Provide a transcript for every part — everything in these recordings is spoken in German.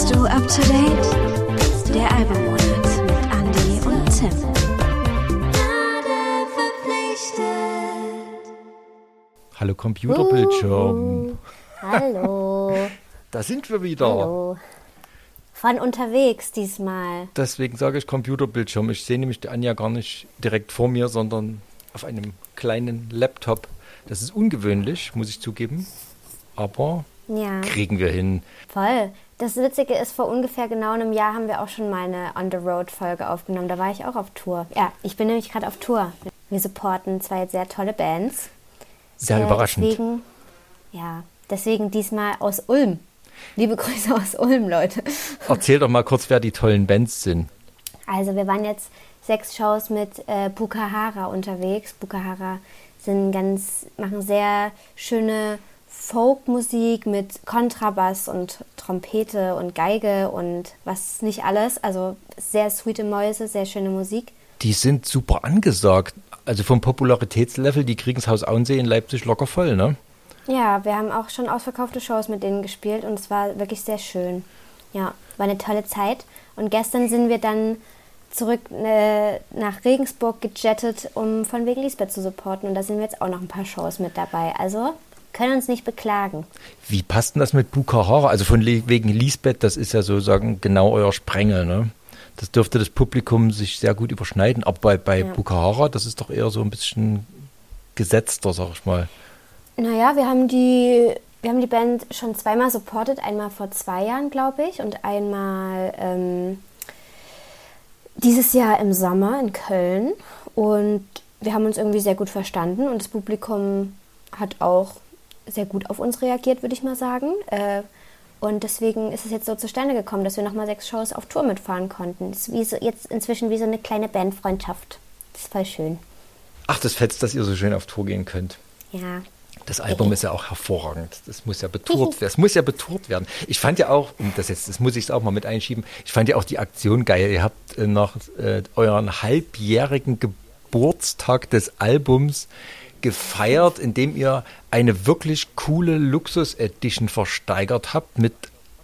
Bist du up to date? Der Albummonat mit Andy und Tim. Hallo Computerbildschirm. Hallo. Da sind wir wieder. Hallo. Von unterwegs diesmal. Deswegen sage ich Computerbildschirm. Ich sehe nämlich die Anja gar nicht direkt vor mir, sondern auf einem kleinen Laptop. Das ist ungewöhnlich, muss ich zugeben. Aber Ja. kriegen wir hin. Voll. Das Witzige ist, vor ungefähr genau einem Jahr haben wir auch schon mal eine On-the-Road-Folge aufgenommen. Da war ich auch auf Tour. Ja, ich bin nämlich gerade auf Tour. Wir supporten zwei sehr tolle Bands. Sehr Äh, überraschend. Deswegen, ja, deswegen diesmal aus Ulm. Liebe Grüße aus Ulm, Leute. Erzähl doch mal kurz, wer die tollen Bands sind. Also wir waren jetzt sechs Shows mit äh, Bukahara unterwegs. Bukahara sind ganz, machen sehr schöne Folkmusik mit Kontrabass und Trompete und Geige und was nicht alles. Also sehr sweete Mäuse, sehr schöne Musik. Die sind super angesagt. Also vom Popularitätslevel, die kriegen das Haus Auensee in Leipzig locker voll, ne? Ja, wir haben auch schon ausverkaufte Shows mit denen gespielt und es war wirklich sehr schön. Ja, war eine tolle Zeit. Und gestern sind wir dann zurück äh, nach Regensburg gejettet, um von wegen Lisbeth zu supporten. Und da sind wir jetzt auch noch ein paar Shows mit dabei. Also können uns nicht beklagen. Wie passt denn das mit Bukahara? Also von wegen Lisbeth, das ist ja sozusagen genau euer Sprengel, ne? Das dürfte das Publikum sich sehr gut überschneiden. Aber bei, bei Ja. Bukahara, das ist doch eher so ein bisschen gesetzter, sag ich mal. Naja, wir haben die, wir haben die Band schon zweimal supportet. Einmal vor zwei Jahren, glaube ich, und einmal ähm, dieses Jahr im Sommer in Köln. Und wir haben uns irgendwie sehr gut verstanden und das Publikum hat auch sehr gut auf uns reagiert, würde ich mal sagen. Äh, und deswegen ist es jetzt so zustande gekommen, dass wir nochmal sechs Shows auf Tour mitfahren konnten. Das ist wie so, jetzt inzwischen wie so eine kleine Bandfreundschaft. Das ist voll schön. Ach, das fetzt, dass ihr so schön auf Tour gehen könnt. Ja. Das Album ist ja auch hervorragend. Das muss ja betourt werden. Das muss ja betourt werden. Ich fand ja auch, um das jetzt, das muss ich auch mal mit einschieben, ich fand ja auch die Aktion geil. Ihr habt äh, nach äh, euren halbjährigen Geburtstag des Albums gefeiert, indem ihr eine wirklich coole Luxus-Edition versteigert habt mit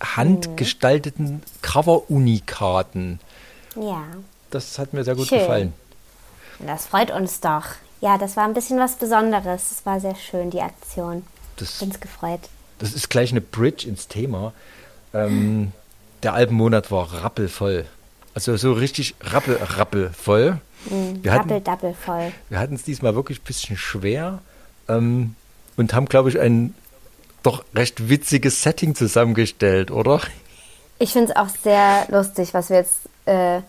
handgestalteten Cover-Unikaten. Ja. Das hat mir sehr gut Schön. gefallen. Das freut uns doch. Ja, das war ein bisschen was Besonderes. Es war sehr schön, die Aktion. Das- bin's gefreut. Das ist gleich eine Bridge ins Thema. Ähm, der Albenmonat war rappelvoll. Also so richtig rappel, rappelvoll. Wir hatten, Double, double voll. wir hatten es diesmal wirklich ein bisschen schwer ähm, und haben, glaube ich, ein doch recht witziges Setting zusammengestellt, oder? Ich finde es auch sehr lustig, was wir jetzt äh,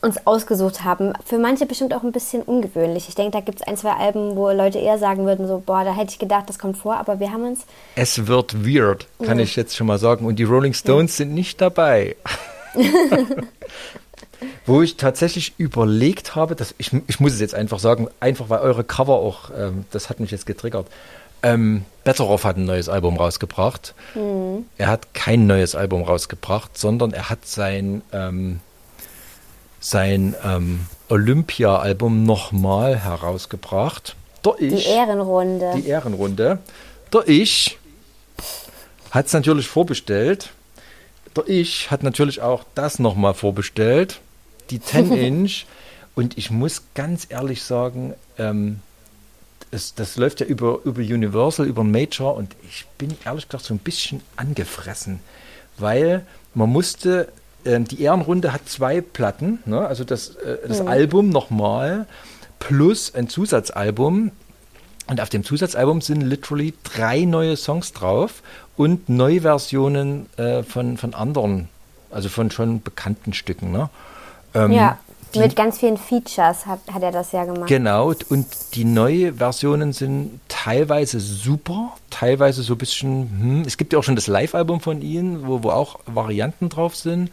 uns ausgesucht haben. Für manche bestimmt auch ein bisschen ungewöhnlich. Ich denke, da gibt es ein, zwei Alben, wo Leute eher sagen würden, so, boah, da hätte ich gedacht, das kommt vor. Aber wir haben uns, Es wird weird, kann ich jetzt schon mal sagen. Und die Rolling Stones sind nicht dabei. Wo ich tatsächlich überlegt habe, dass ich, ich muss es jetzt einfach sagen, einfach weil eure Cover auch, ähm, das hat mich jetzt getriggert. Ähm, Betteroff hat ein neues Album rausgebracht. Er hat kein neues Album rausgebracht, sondern er hat sein, ähm, sein ähm, Olympia-Album nochmal herausgebracht. Der die Ich Ehrenrunde. die Ehrenrunde. Der Ich hat es natürlich vorbestellt. Der Ich hat natürlich auch das nochmal vorbestellt. Die 10 Inch. Und ich muss ganz ehrlich sagen, ähm, es, das läuft ja über, über Universal, über Major. Und ich bin ehrlich gesagt so ein bisschen angefressen. Weil man musste, ähm, die Ehrenrunde hat zwei Platten. Ne? Also das, äh, das Album nochmal plus ein Zusatzalbum. Und auf dem Zusatzalbum sind literally drei neue Songs drauf und Neuversionen äh, von, von anderen, also von schon bekannten Stücken. Ne? Ähm, ja, die- mit ganz vielen Features hat, hat er das ja gemacht. Genau, und die neue Versionen sind teilweise super, teilweise so ein bisschen, hm, es gibt ja auch schon das Live-Album von ihnen, wo, wo auch Varianten drauf sind.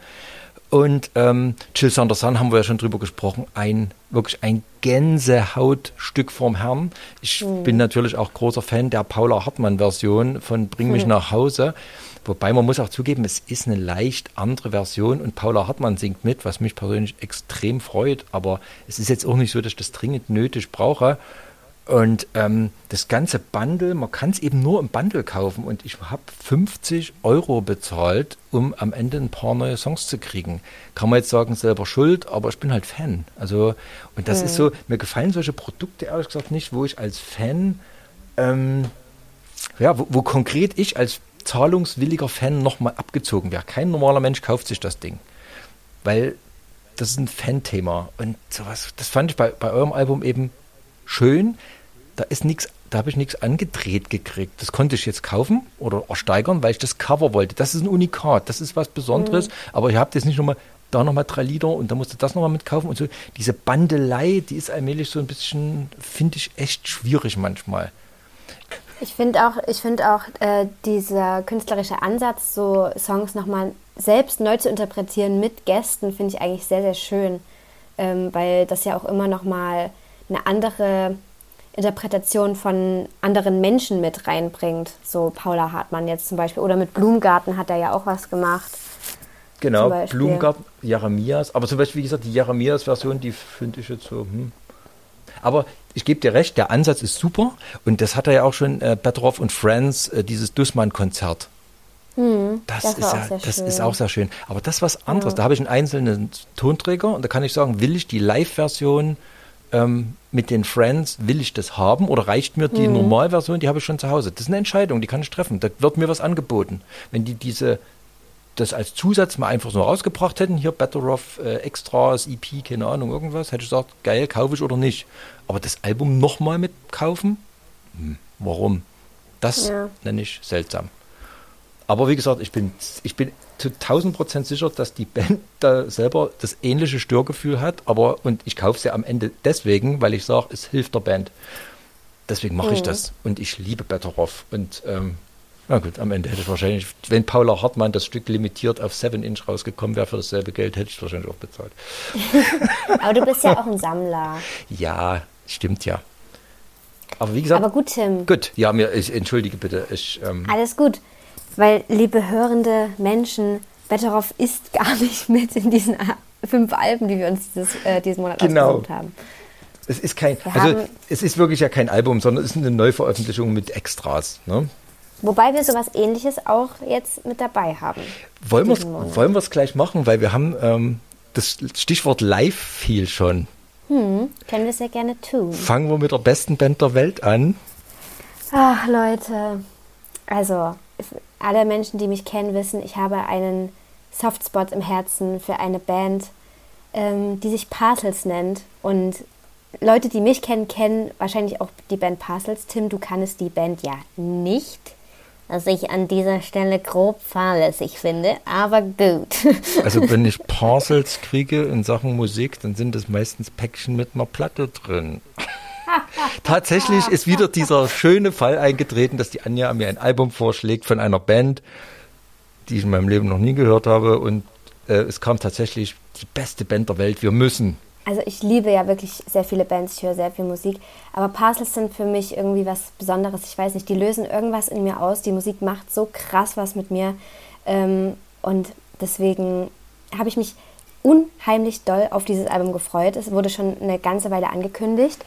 Und ähm, Chill Thunder Sun haben wir ja schon drüber gesprochen, ein wirklich ein Gänsehautstück vom Herrn. Ich bin natürlich auch großer Fan der Paula Hartmann-Version von Bring mich nach Hause. Wobei man muss auch zugeben, es ist eine leicht andere Version und Paula Hartmann singt mit, was mich persönlich extrem freut. Aber es ist jetzt auch nicht so, dass ich das dringend nötig brauche. Und ähm, das ganze Bundle, man kann es eben nur im Bundle kaufen und ich habe 50 Euro bezahlt, um am Ende ein paar neue Songs zu kriegen. Kann man jetzt sagen, selber schuld, aber ich bin halt Fan. Also, und das mhm. ist so, mir gefallen solche Produkte ehrlich gesagt nicht, wo ich als Fan, ähm, ja, wo, wo konkret ich als zahlungswilliger Fan nochmal abgezogen wäre. Kein normaler Mensch kauft sich das Ding. Weil das ist ein Fan-Thema. Und sowas, das fand ich bei, bei eurem Album eben schön, da ist nichts, da habe ich nichts angedreht gekriegt. Das konnte ich jetzt kaufen oder ersteigern, weil ich das Cover wollte. Das ist ein Unikat, das ist was Besonderes, mhm. aber ihr habt jetzt nicht nochmal da nochmal drei Lieder und da musst du das nochmal mitkaufen und so. Diese Bandelei, die ist allmählich so ein bisschen, finde ich, echt schwierig manchmal. Ich finde auch, ich find auch äh, dieser künstlerische Ansatz, so Songs nochmal selbst neu zu interpretieren mit Gästen, finde ich eigentlich sehr, sehr schön, ähm, weil das ja auch immer nochmal eine andere Interpretation von anderen Menschen mit reinbringt. So Paula Hartmann jetzt zum Beispiel. Oder mit Blumengarten hat er ja auch was gemacht. Genau, Blumengarten, Jeremias. Aber zum Beispiel, wie gesagt, die Jeremias-Version, die finde ich jetzt so. Hm. Aber ich gebe dir recht, der Ansatz ist super. Und das hat er ja auch schon äh, Petrov und Friends, äh, dieses Dussmann-Konzert. Hm, das, das, ist, ja, das ist auch sehr schön. Aber das ist was anderes. Ja. Da habe ich einen einzelnen Tonträger und da kann ich sagen, will ich die Live-Version ähm, mit den Friends, will ich das haben oder reicht mir die mhm. Normalversion, die habe ich schon zu Hause. Das ist eine Entscheidung, die kann ich treffen. Da wird mir was angeboten. Wenn die diese das als Zusatz mal einfach so rausgebracht hätten, hier Better Off äh, Extras, EP, keine Ahnung, irgendwas, hätte ich gesagt, geil, kaufe ich oder nicht. Aber das Album nochmal mitkaufen? Hm, warum? Das ja. nenne ich seltsam. Aber wie gesagt, ich bin, ich bin zu 1000 Prozent sicher, dass die Band da selber das ähnliche Störgefühl hat. Aber, und ich kaufe sie am Ende deswegen, weil ich sage, es hilft der Band. Deswegen mache mhm. ich das. Und ich liebe Better Off. Und ähm, na gut, am Ende hätte ich wahrscheinlich, wenn Paula Hartmann das Stück limitiert auf 7 Inch rausgekommen wäre für dasselbe Geld, hätte ich wahrscheinlich auch bezahlt. Aber du bist ja auch ein Sammler. Ja, stimmt ja. Aber wie gesagt. Aber gut, Tim. Gut, ja, mir, ich entschuldige bitte. Ich, ähm, Alles gut. Weil, liebe hörende Menschen, Betteroff ist gar nicht mit in diesen fünf Alben, die wir uns dieses, äh, diesen Monat genau. ausgesucht haben. Es ist kein, wir also es ist wirklich ja kein Album, sondern es ist eine Neuveröffentlichung mit Extras. Ne? Wobei wir sowas ähnliches auch jetzt mit dabei haben. Wollen wir es gleich machen, weil wir haben ähm, das Stichwort live viel schon. Hm, können wir sehr gerne tun. Fangen wir mit der besten Band der Welt an. Ach, Leute. Also, alle Menschen, die mich kennen, wissen, ich habe einen Softspot im Herzen für eine Band, ähm, die sich Parcels nennt. Und Leute, die mich kennen, kennen wahrscheinlich auch die Band Parcels. Tim, du kannst die Band ja nicht. Was ich an dieser Stelle grob fahrlässig finde, aber gut. Also wenn ich Parcels kriege in Sachen Musik, dann sind es meistens Päckchen mit einer Platte drin. Tatsächlich ist wieder dieser schöne Fall eingetreten, dass die Anja mir ein Album vorschlägt von einer Band, die ich in meinem Leben noch nie gehört habe. Und äh, es kam tatsächlich die beste Band der Welt. Wir müssen. Also ich liebe ja wirklich sehr viele Bands, ich höre sehr viel Musik, aber Parcels sind für mich irgendwie was Besonderes. Ich weiß nicht, die lösen irgendwas in mir aus. Die Musik macht so krass was mit mir. Ähm, und deswegen habe ich mich unheimlich doll auf dieses Album gefreut. Es wurde schon eine ganze Weile angekündigt.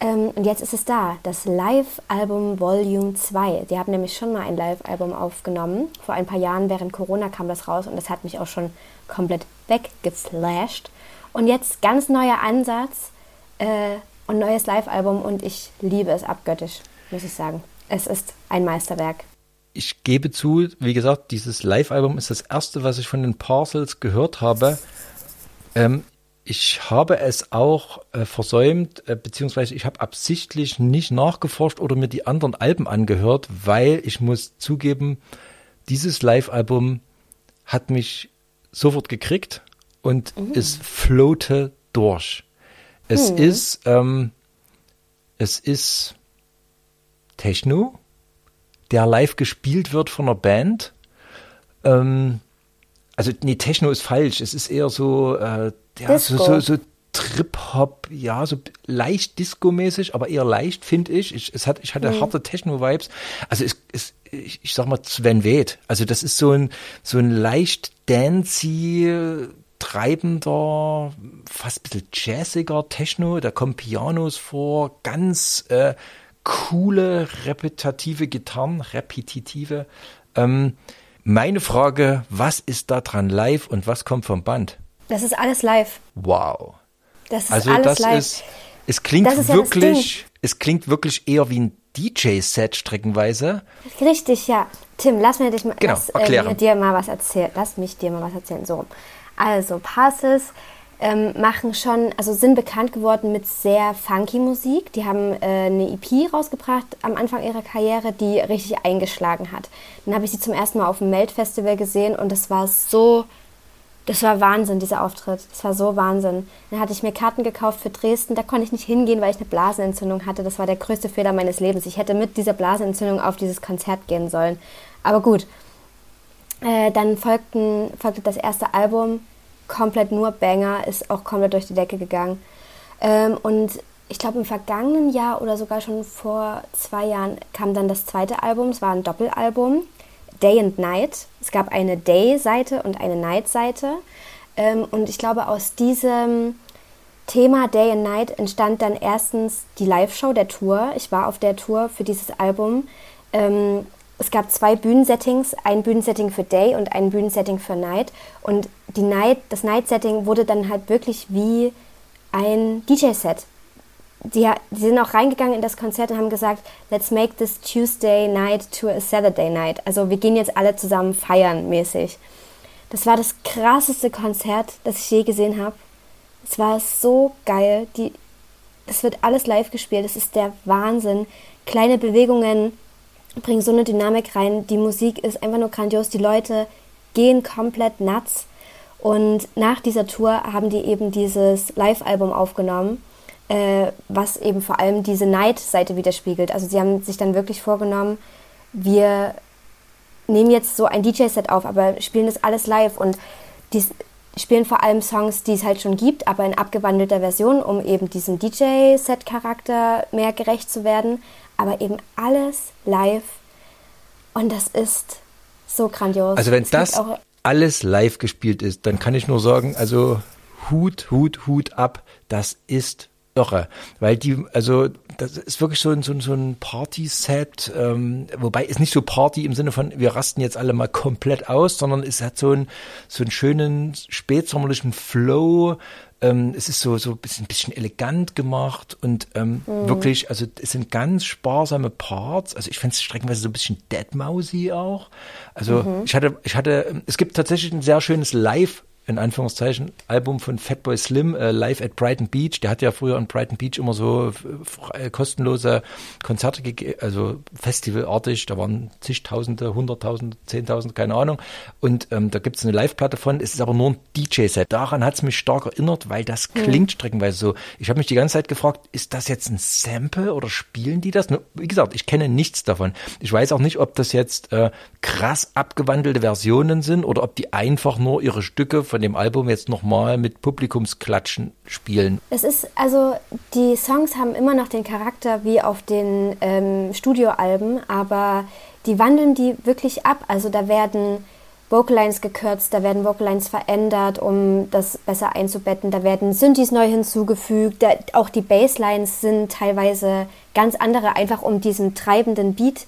Ähm, und jetzt ist es da, das Live-Album Volume 2. Die haben nämlich schon mal ein Live-Album aufgenommen. Vor ein paar Jahren während Corona kam das raus und das hat mich auch schon komplett weggeflasht. Und jetzt ganz neuer Ansatz äh, und neues Live-Album und ich liebe es abgöttisch, muss ich sagen. Es ist ein Meisterwerk. Ich gebe zu, wie gesagt, dieses Live-Album ist das erste, was ich von den Parcels gehört habe. Ähm, ich habe es auch äh, versäumt, äh, beziehungsweise ich habe absichtlich nicht nachgeforscht oder mir die anderen Alben angehört, weil ich muss zugeben, dieses Live-Album hat mich sofort gekriegt und mhm. es floate durch. Es mhm. ist, ähm, es ist Techno, der live gespielt wird von einer Band. Ähm, also nee, Techno ist falsch. Es ist eher so äh, ja, so, so, so Trip-Hop, ja, so leicht Disco-mäßig, aber eher leicht, finde ich. ich. Es hat, ich hatte mhm. harte Techno-Vibes. Also es, es, ich, ich sag mal Sven Weth. Also das ist so ein, so ein leicht dancy, treibender, fast ein bisschen jazziger Techno. Da kommen Pianos vor, ganz äh, coole, repetitive Gitarren, repetitive. Ähm, meine Frage, was ist da dran live und was kommt vom Band? Das ist alles live. Wow. Das ist Also alles das live. ist, es klingt ist ja wirklich, es klingt wirklich eher wie ein DJ-Set streckenweise. Richtig, ja. Tim, lass mir dich mal, Genau, lass, äh, dir mal was erzählen. Lass mich dir mal was erzählen. So. Also, Passes ähm, machen schon, also sind bekannt geworden mit sehr funky Musik. Die haben äh, eine EP rausgebracht am Anfang ihrer Karriere, die richtig eingeschlagen hat. Dann habe ich sie zum ersten Mal auf dem Melt-Festival gesehen und das war so, das war Wahnsinn, dieser Auftritt. Das war so Wahnsinn. Dann hatte ich mir Karten gekauft für Dresden. Da konnte ich nicht hingehen, weil ich eine Blasenentzündung hatte. Das war der größte Fehler meines Lebens. Ich hätte mit dieser Blasenentzündung auf dieses Konzert gehen sollen. Aber gut. Äh, dann folgten, folgte das erste Album. Komplett nur Banger. Ist auch komplett durch die Decke gegangen. Ähm, und ich glaube, im vergangenen Jahr oder sogar schon vor zwei Jahren kam dann das zweite Album. Es war ein Doppelalbum. Day and Night. Es gab eine Day-Seite und eine Night-Seite. Ähm, und ich glaube, aus diesem Thema Day and Night entstand dann erstens die Live-Show der Tour. Ich war auf der Tour für dieses Album. Ähm, es gab zwei Bühnensettings, ein Bühnensetting für Day und ein Bühnensetting für Night. Und die Night, das Night-Setting wurde dann halt wirklich wie ein DJ-Set die, die sind auch reingegangen in das Konzert und haben gesagt, let's make this Tuesday night to a Saturday night. Also wir gehen jetzt alle zusammen feiern mäßig. Das war das krasseste Konzert, das ich je gesehen habe. Es war so geil. Die, das wird alles live gespielt. Das ist der Wahnsinn. Kleine Bewegungen bringen so eine Dynamik rein. Die Musik ist einfach nur grandios. Die Leute gehen komplett nuts. Und nach dieser Tour haben die eben dieses Live-Album aufgenommen äh, was eben vor allem diese Night-Seite widerspiegelt. Also sie haben sich dann wirklich vorgenommen, wir nehmen jetzt so ein DJ-Set auf, aber spielen das alles live und die spielen vor allem Songs, die es halt schon gibt, aber in abgewandelter Version, um eben diesem DJ-Set-Charakter mehr gerecht zu werden. Aber eben alles live und das ist so grandios. Also wenn das auch- alles live gespielt ist, dann kann ich nur sagen, also Hut, Hut, Hut ab, das ist irre. Weil die, also das ist wirklich so ein, so ein, so ein Party-Set, ähm, wobei es nicht so Party im Sinne von, wir rasten jetzt alle mal komplett aus, sondern es hat so, ein, so einen schönen spätsommerlichen Flow. Ähm, es ist so, so ein bisschen, bisschen elegant gemacht und ähm, wirklich, also es sind ganz sparsame Parts. Also ich finde es streckenweise so ein bisschen Deadmausy auch. Also ich hatte, ich hatte, es gibt tatsächlich ein sehr schönes Live- in Anführungszeichen, Album von Fatboy Slim, äh, Live at Brighton Beach. Der hat ja früher an Brighton Beach immer so f- frei- kostenlose Konzerte gegeben, also festivalartig. Da waren zigtausende, hunderttausende, zehntausende, keine Ahnung. Und ähm, da gibt's eine Live-Platte von. Es ist aber nur ein DJ-Set. Daran hat's mich stark erinnert, weil das klingt streckenweise so. Ich habe mich die ganze Zeit gefragt, ist das jetzt ein Sample oder spielen die das? Wie gesagt, ich kenne nichts davon. Ich weiß auch nicht, ob das jetzt äh, krass abgewandelte Versionen sind oder ob die einfach nur ihre Stücke von dem Album jetzt nochmal mit Publikumsklatschen spielen. Es ist, also die Songs haben immer noch den Charakter wie auf den ähm, Studioalben, aber die wandeln die wirklich ab. Also da werden Vocalines gekürzt, da werden Vocalines verändert, um das besser einzubetten. Da werden Synthes neu hinzugefügt. Da, auch die Basslines sind teilweise ganz andere, einfach um diesem treibenden Beat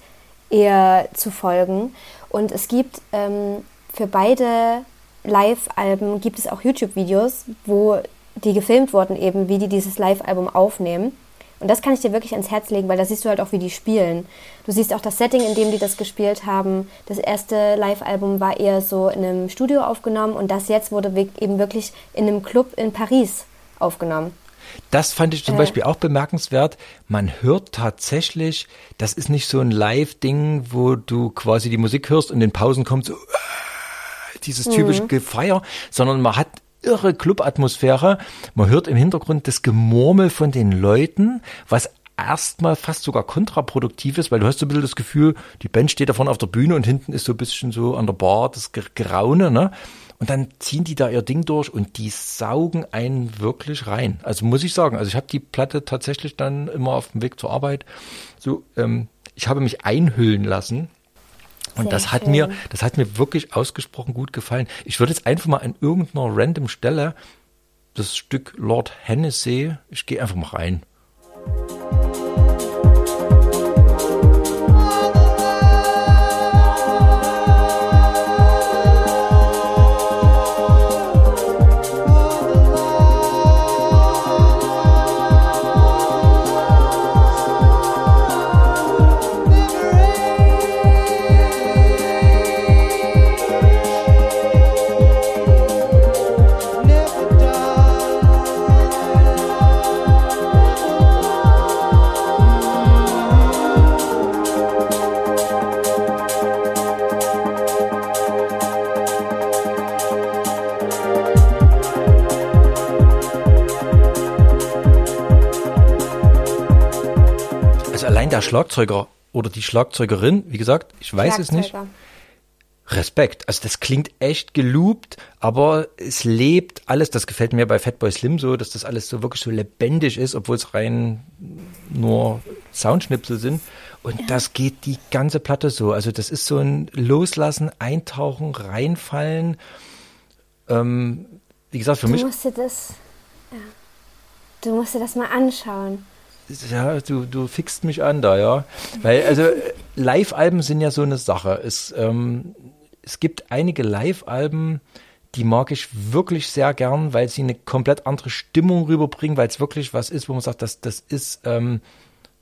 eher zu folgen. Und es gibt ähm, für beide Live-Alben gibt es auch YouTube-Videos, wo die gefilmt wurden, eben wie die dieses Live-Album aufnehmen. Und das kann ich dir wirklich ans Herz legen, weil da siehst du halt auch, wie die spielen. Du siehst auch das Setting, in dem die das gespielt haben. Das erste Live-Album war eher so in einem Studio aufgenommen und das jetzt wurde eben wirklich in einem Club in Paris aufgenommen. Das fand ich zum Äh. Beispiel auch bemerkenswert. Man hört tatsächlich, das ist nicht so ein Live-Ding, wo du quasi die Musik hörst und in den Pausen kommt so äh, dieses typische Gefeier, sondern man hat irre Club-Atmosphäre. Man hört im Hintergrund das Gemurmel von den Leuten, was erstmal fast sogar kontraproduktiv ist, weil du hast so ein bisschen das Gefühl, die Band steht da vorne auf der Bühne und hinten ist so ein bisschen so an der Bar das Geraune, ne? Und dann ziehen die da ihr Ding durch und die saugen einen wirklich rein. Also muss ich sagen, also ich habe die Platte tatsächlich dann immer auf dem Weg zur Arbeit so, ähm, ich habe mich einhüllen lassen Und Sehr das hat schön. mir, das hat mir wirklich ausgesprochen gut gefallen. Ich würde jetzt einfach mal an irgendeiner random Stelle das Stück Lord Hennessy, ich gehe einfach mal rein. Schlagzeuger oder die Schlagzeugerin, wie gesagt, ich weiß es nicht. Respekt. Also das klingt echt geloopt, aber es lebt alles. Das gefällt mir bei Fatboy Slim so, dass das alles so wirklich so lebendig ist, obwohl es rein nur Soundschnipsel sind. Und das geht die ganze Platte so. Also das ist so ein Loslassen, Eintauchen, Reinfallen. Ähm, wie gesagt, für Du mich, musst dir das, ja. du musst dir das mal anschauen. Ja, du, du fixt mich an da, ja. Weil, also Live-Alben sind ja so eine Sache. Es, ähm, es gibt einige Live-Alben, die mag ich wirklich sehr gern, weil sie eine komplett andere Stimmung rüberbringen, weil es wirklich was ist, wo man sagt, das, das ist, ähm,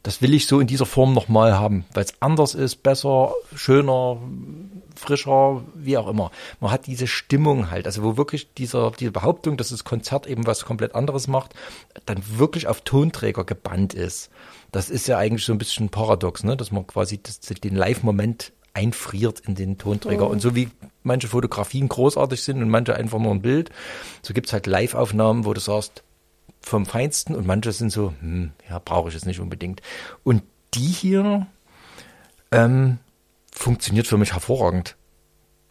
das will ich so in dieser Form nochmal haben, weil es anders ist, besser, schöner, frischer, wie auch immer. Man hat diese Stimmung halt, also wo wirklich dieser, diese Behauptung, dass das Konzert eben was komplett anderes macht, dann wirklich auf Tonträger gebannt ist. Das ist ja eigentlich so ein bisschen paradox, ne? dass man quasi das, den Live-Moment einfriert in den Tonträger. Und so wie manche Fotografien großartig sind und manche einfach nur ein Bild, so gibt's halt Live-Aufnahmen, wo du sagst, vom Feinsten und manche sind so, hm, ja, brauche ich es nicht unbedingt. Und die hier ähm, funktioniert für mich hervorragend.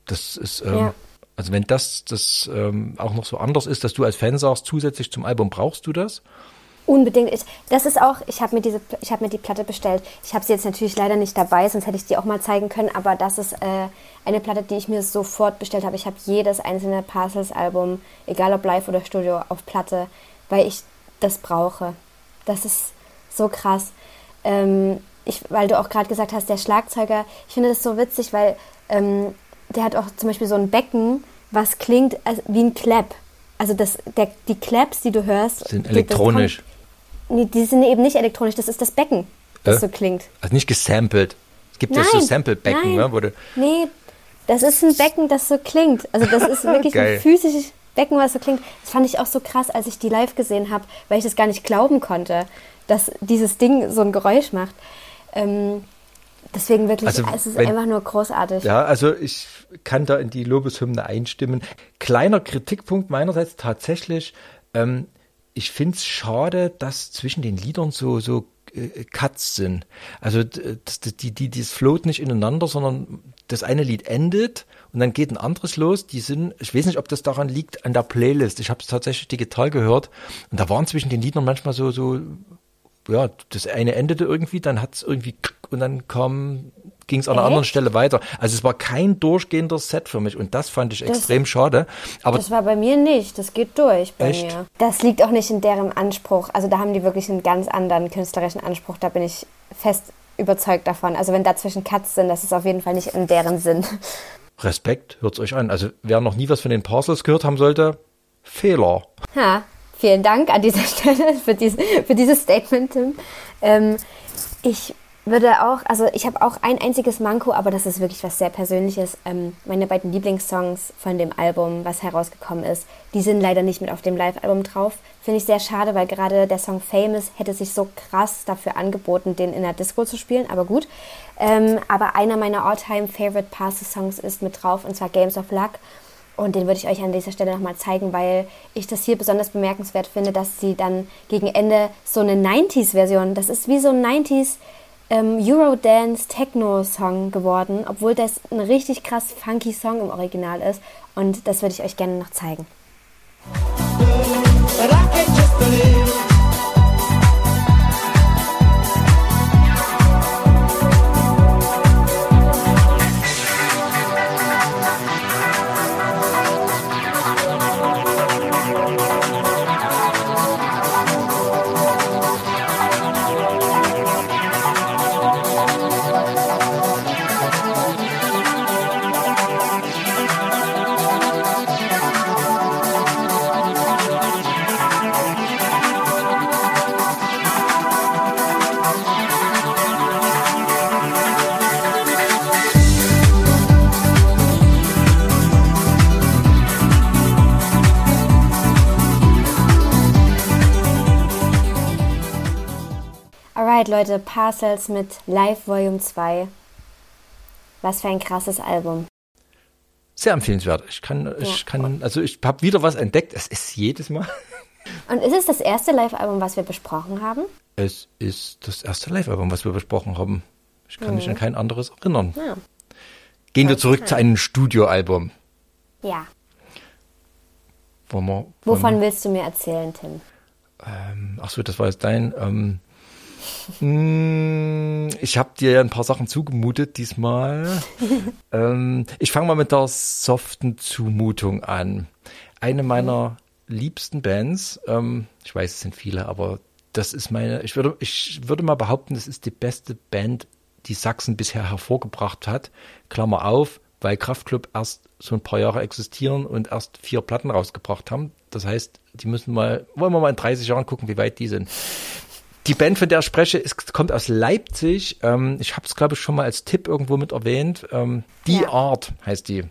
Das ist, ähm, Ja. also wenn das, das ähm, auch noch so anders ist, dass du als Fan sagst, zusätzlich zum Album brauchst du das. Unbedingt. Ich, das ist auch, ich habe mir diese, ich habe mir die Platte bestellt. Ich habe sie jetzt natürlich leider nicht dabei, sonst hätte ich die auch mal zeigen können. Aber das ist äh, eine Platte, die ich mir sofort bestellt habe. Ich habe jedes einzelne Parcels-Album, egal ob live oder Studio, auf Platte, weil ich das brauche. Das ist so krass. Ähm, ich, weil du auch gerade gesagt hast, der Schlagzeuger, ich finde das so witzig, weil ähm, der hat auch zum Beispiel so ein Becken, was klingt wie ein Clap. Also das, der, die Claps, die du hörst, Sind elektronisch. kommt- Nee, die sind eben nicht elektronisch, das ist das Becken, das Äh? so klingt. Also nicht gesampelt. Es gibt ja so Sample-Becken, ne, wo Nee, das ist ein Becken, das so klingt. Also das ist wirklich ein physisches Becken, was so klingt. Das fand ich auch so krass, als ich die live gesehen habe, weil ich das gar nicht glauben konnte, dass dieses Ding so ein Geräusch macht. Ähm, deswegen wirklich, Also, es ist wenn- einfach nur großartig. Ja, also ich kann da in die Lobeshymne einstimmen. Kleiner Kritikpunkt meinerseits tatsächlich. Ähm, ich finde es schade, dass zwischen den Liedern so so äh, Cuts sind. Also das, die die die das float nicht ineinander, sondern das eine Lied endet und dann geht ein anderes los. Die sind, ich weiß nicht, ob das daran liegt an der Playlist. Ich habe es tatsächlich digital gehört und da waren zwischen den Liedern manchmal so so ja, das eine endete irgendwie, dann hat es irgendwie und dann kam, ging es an einer Echt? anderen Stelle weiter. Also es war kein durchgehender Set für mich und das fand ich extrem schade. Aber Das war bei mir nicht, das geht durch bei Echt? mir. Das liegt auch nicht in deren Anspruch. Also da haben die wirklich einen ganz anderen künstlerischen Anspruch, da bin ich fest überzeugt davon. Also wenn dazwischen Cuts sind, das ist auf jeden Fall nicht in deren Sinn. Respekt, hört's euch an. Also wer noch nie was von den Parcels gehört haben sollte, Fehler. Ha, vielen Dank an dieser Stelle für, diese, für dieses Statement, Tim. Ähm, ich würde auch, also ich habe auch ein einziges Manko, aber das ist wirklich was sehr Persönliches. Ähm, meine beiden Lieblingssongs von dem Album, was herausgekommen ist, die sind leider nicht mit auf dem Live-Album drauf. Finde ich sehr schade, weil gerade der Song Famous hätte sich so krass dafür angeboten, den in der Disco zu spielen, aber gut. Ähm, aber einer meiner all-time favorite Passes-Songs ist mit drauf, und zwar Games of Luck. Und den würde ich euch an dieser Stelle nochmal zeigen, weil ich das hier besonders bemerkenswert finde, dass sie dann gegen Ende so eine 90s-Version, das ist wie so ein 90s ähm, Eurodance-Techno-Song geworden, obwohl das ein richtig krass funky Song im Original ist. Und das würde ich euch gerne noch zeigen. But I can't just believe. Alright, Leute, Parcels mit Live Volume 2. Was für ein krasses Album. Sehr empfehlenswert. Ich kann, ich kann, also ich habe wieder was entdeckt. Es ist jedes Mal. Und ist es das erste Live-Album, was wir besprochen haben? Es ist das erste Live-Album, was wir besprochen haben. Ich kann mich an kein anderes erinnern. Ja. Gehen wir zurück zu einem Studioalbum. Ja. Wo wir, wo Wovon willst du mir erzählen, Tim? Ähm, ach so, das war jetzt dein. Ähm, ich habe dir ja ein paar Sachen zugemutet diesmal. ähm, ich fange mal mit der soften Zumutung an. Eine meiner liebsten Bands, ähm, ich weiß, es sind viele, aber das ist meine, ich würde, ich würde mal behaupten, das ist die beste Band, die Sachsen bisher hervorgebracht hat. Klammer auf, weil Kraftklub erst so ein paar Jahre existieren und erst vier Platten rausgebracht haben. Das heißt, die müssen mal, wollen wir mal in 30 Jahren gucken, wie weit die sind. Die Band, von der ich spreche, ist, kommt aus Leipzig. Ähm, ich habe es, glaube ich, schon mal als Tipp irgendwo mit erwähnt. Ähm, die Ja. Art heißt die.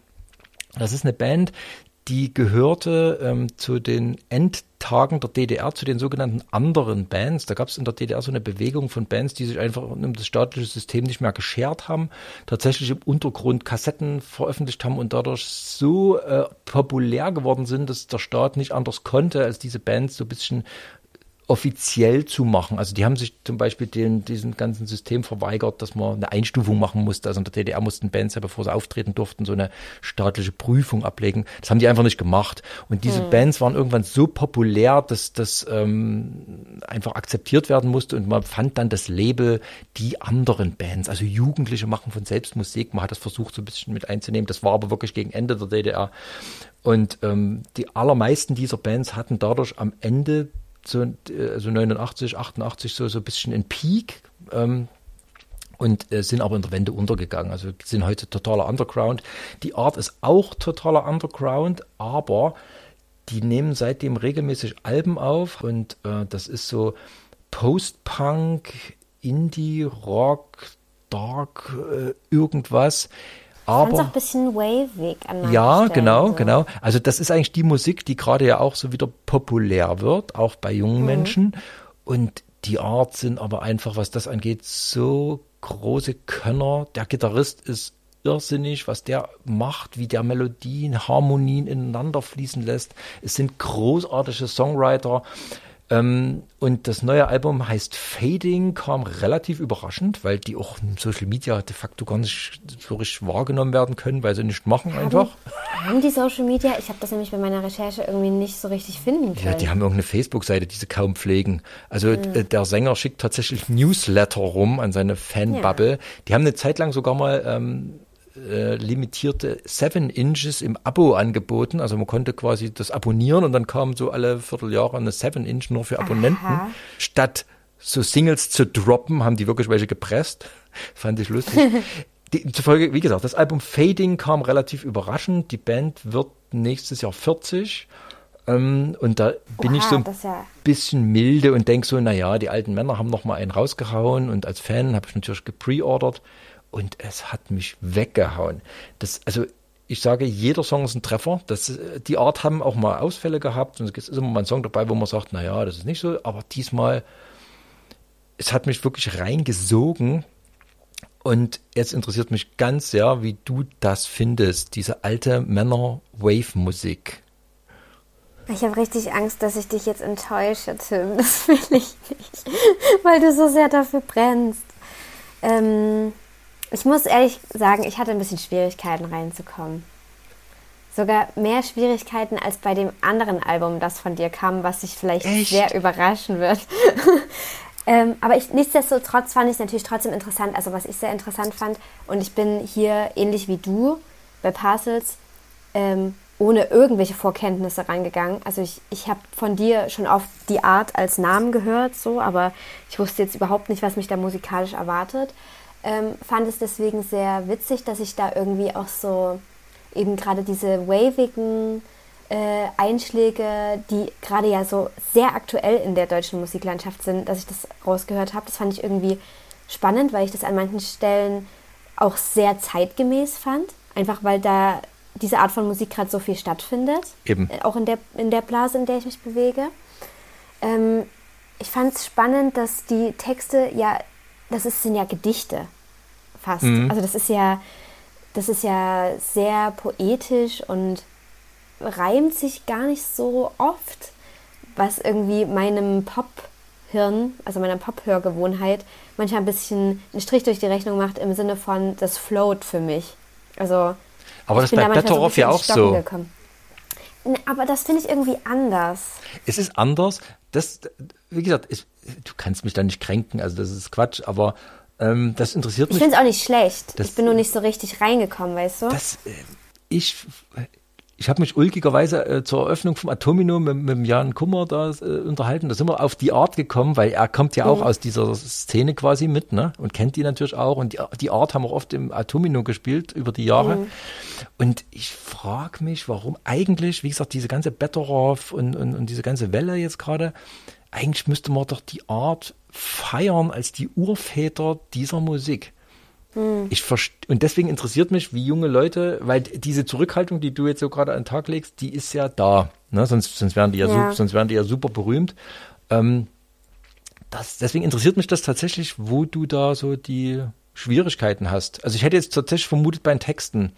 Das ist eine Band, die gehörte ähm, zu den Endtagen der DDR, zu den sogenannten anderen Bands. Da gab es in der DDR so eine Bewegung von Bands, die sich einfach um das staatliche System nicht mehr geschert haben, tatsächlich im Untergrund Kassetten veröffentlicht haben und dadurch so äh, populär geworden sind, dass der Staat nicht anders konnte, als diese Bands so ein bisschen offiziell zu machen. Also die haben sich zum Beispiel den, diesem ganzen System verweigert, dass man eine Einstufung machen musste. Also in der DDR mussten Bands ja, bevor sie auftreten durften, so eine staatliche Prüfung ablegen. Das haben die einfach nicht gemacht. Und diese Bands waren irgendwann so populär, dass das ähm, einfach akzeptiert werden musste und man fand dann das Label die anderen Bands. Also Jugendliche machen von selbst Musik. Man hat das versucht so ein bisschen mit einzunehmen. Das war aber wirklich gegen Ende der DDR. Und ähm, die allermeisten dieser Bands hatten dadurch am Ende so also 89, 88 so so ein bisschen ein Peak ähm, und äh, sind aber in der Wende untergegangen. Also sind heute totaler Underground. Die Art ist auch totaler Underground, aber die nehmen seitdem regelmäßig Alben auf und äh, das ist so Post-Punk, Indie, Rock, Dark, äh, irgendwas. Fand's auch Aber ein bisschen wavig an ja, Stellen genau, so. genau. Also das ist eigentlich die Musik, die gerade ja auch so wieder populär wird, auch bei jungen Mhm. Menschen. Und die Art sind aber einfach, was das angeht, so große Könner. Der Gitarrist ist irrsinnig, was der macht, wie der Melodien, Harmonien ineinander fließen lässt. Es sind großartige Songwriter. Ähm, und das neue Album heißt Fading, kam relativ überraschend, weil die auch in Social Media de facto gar nicht so richtig wahrgenommen werden können, weil sie nicht machen einfach. Haben die Social Media? Ich habe das nämlich bei meiner Recherche irgendwie nicht so richtig finden können. Ja, die haben irgendeine Facebook-Seite, die sie kaum pflegen. Also äh, der Sänger schickt tatsächlich Newsletter rum an seine Fanbubble. Die haben eine Zeit lang sogar mal ähm, äh, limitierte Seven Inches im Abo angeboten. Also man konnte quasi das abonnieren und dann kam so alle Vierteljahre eine Seven Inch nur für Abonnenten. Aha. Statt so Singles zu droppen, haben die wirklich welche gepresst. Fand ich lustig. Die, zufolge, wie gesagt, das Album Fading kam relativ überraschend. Die Band wird nächstes Jahr 40. Ähm, und da bin Oha, ich so ein ja- bisschen milde und denke so, naja, die alten Männer haben noch mal einen rausgehauen und als Fan habe ich natürlich gepreordert und es hat mich weggehauen. Das, also ich sage, jeder Song ist ein Treffer. Das, äh, die Art haben auch mal Ausfälle gehabt und es ist immer mal ein Song dabei, wo man sagt, naja, das ist nicht so, aber diesmal, es hat mich wirklich reingesogen und jetzt interessiert mich ganz sehr, wie du das findest, diese alte Männer-Wave-Musik. Ich habe richtig Angst, dass ich dich jetzt enttäusche, Tim. Das will ich nicht, weil du so sehr dafür brennst. Ähm, ich muss ehrlich sagen, ich hatte ein bisschen Schwierigkeiten reinzukommen. Sogar mehr Schwierigkeiten als bei dem anderen Album, das von dir kam, was dich vielleicht Echt? sehr überraschen wird. ähm, aber ich, nichtsdestotrotz fand ich es natürlich trotzdem interessant. Also was ich sehr interessant fand, und ich bin hier ähnlich wie du bei Parcels ähm, ohne irgendwelche Vorkenntnisse rangegangen. Also ich, ich habe von dir schon oft die Art als Namen gehört, so, aber ich wusste jetzt überhaupt nicht, was mich da musikalisch erwartet. Ähm, fand es deswegen sehr witzig, dass ich da irgendwie auch so eben gerade diese wavigen äh, Einschläge, die gerade ja so sehr aktuell in der deutschen Musiklandschaft sind, dass ich das rausgehört habe. Das fand ich irgendwie spannend, weil ich das an manchen Stellen auch sehr zeitgemäß fand. Einfach weil da diese Art von Musik gerade so viel stattfindet. Eben. Äh, Auch in der, in der Blase, in der ich mich bewege. Ähm, ich fand es spannend, dass die Texte ja, das ist, sind ja Gedichte fast. Mhm. Also das ist ja, das ist ja sehr poetisch und reimt sich gar nicht so oft, was irgendwie meinem Pop-Hirn, also meiner Pop-Hörgewohnheit, manchmal ein bisschen einen Strich durch die Rechnung macht im Sinne von, das float für mich. Also Aber das bin bei da Betteroff bisschen ja auch Stocken so. gekommen. Aber das finde ich irgendwie anders. Es ist anders. Das, wie gesagt, ich, du kannst mich da nicht kränken, also das ist Quatsch, aber ähm, das interessiert Ich mich. finde es auch nicht schlecht. Das- ich bin nur nicht so richtig reingekommen, weißt du? Das, äh, ich ich habe mich ulkigerweise äh, zur Eröffnung vom Atomino mit, mit Jan Kummer da äh, unterhalten. Da sind wir auf die Art gekommen, weil er kommt ja auch aus dieser Szene quasi mit, ne? Und kennt die natürlich auch. Und die, die Art haben wir oft im Atomino gespielt über die Jahre. Und ich frage mich, warum eigentlich, wie gesagt, diese ganze Betteroff und, und, und diese ganze Welle jetzt gerade, eigentlich müsste man doch die Art feiern als die Urväter dieser Musik. Ich verst und deswegen interessiert mich, wie junge Leute, weil diese Zurückhaltung, die du jetzt so gerade an den Tag legst, die ist ja da. Ne? Sonst, sonst, wären die ja, Ja. Sonst wären die ja super berühmt. Ähm, das, deswegen interessiert mich das tatsächlich, wo du da so die Schwierigkeiten hast. Also ich hätte jetzt tatsächlich vermutet bei den Texten.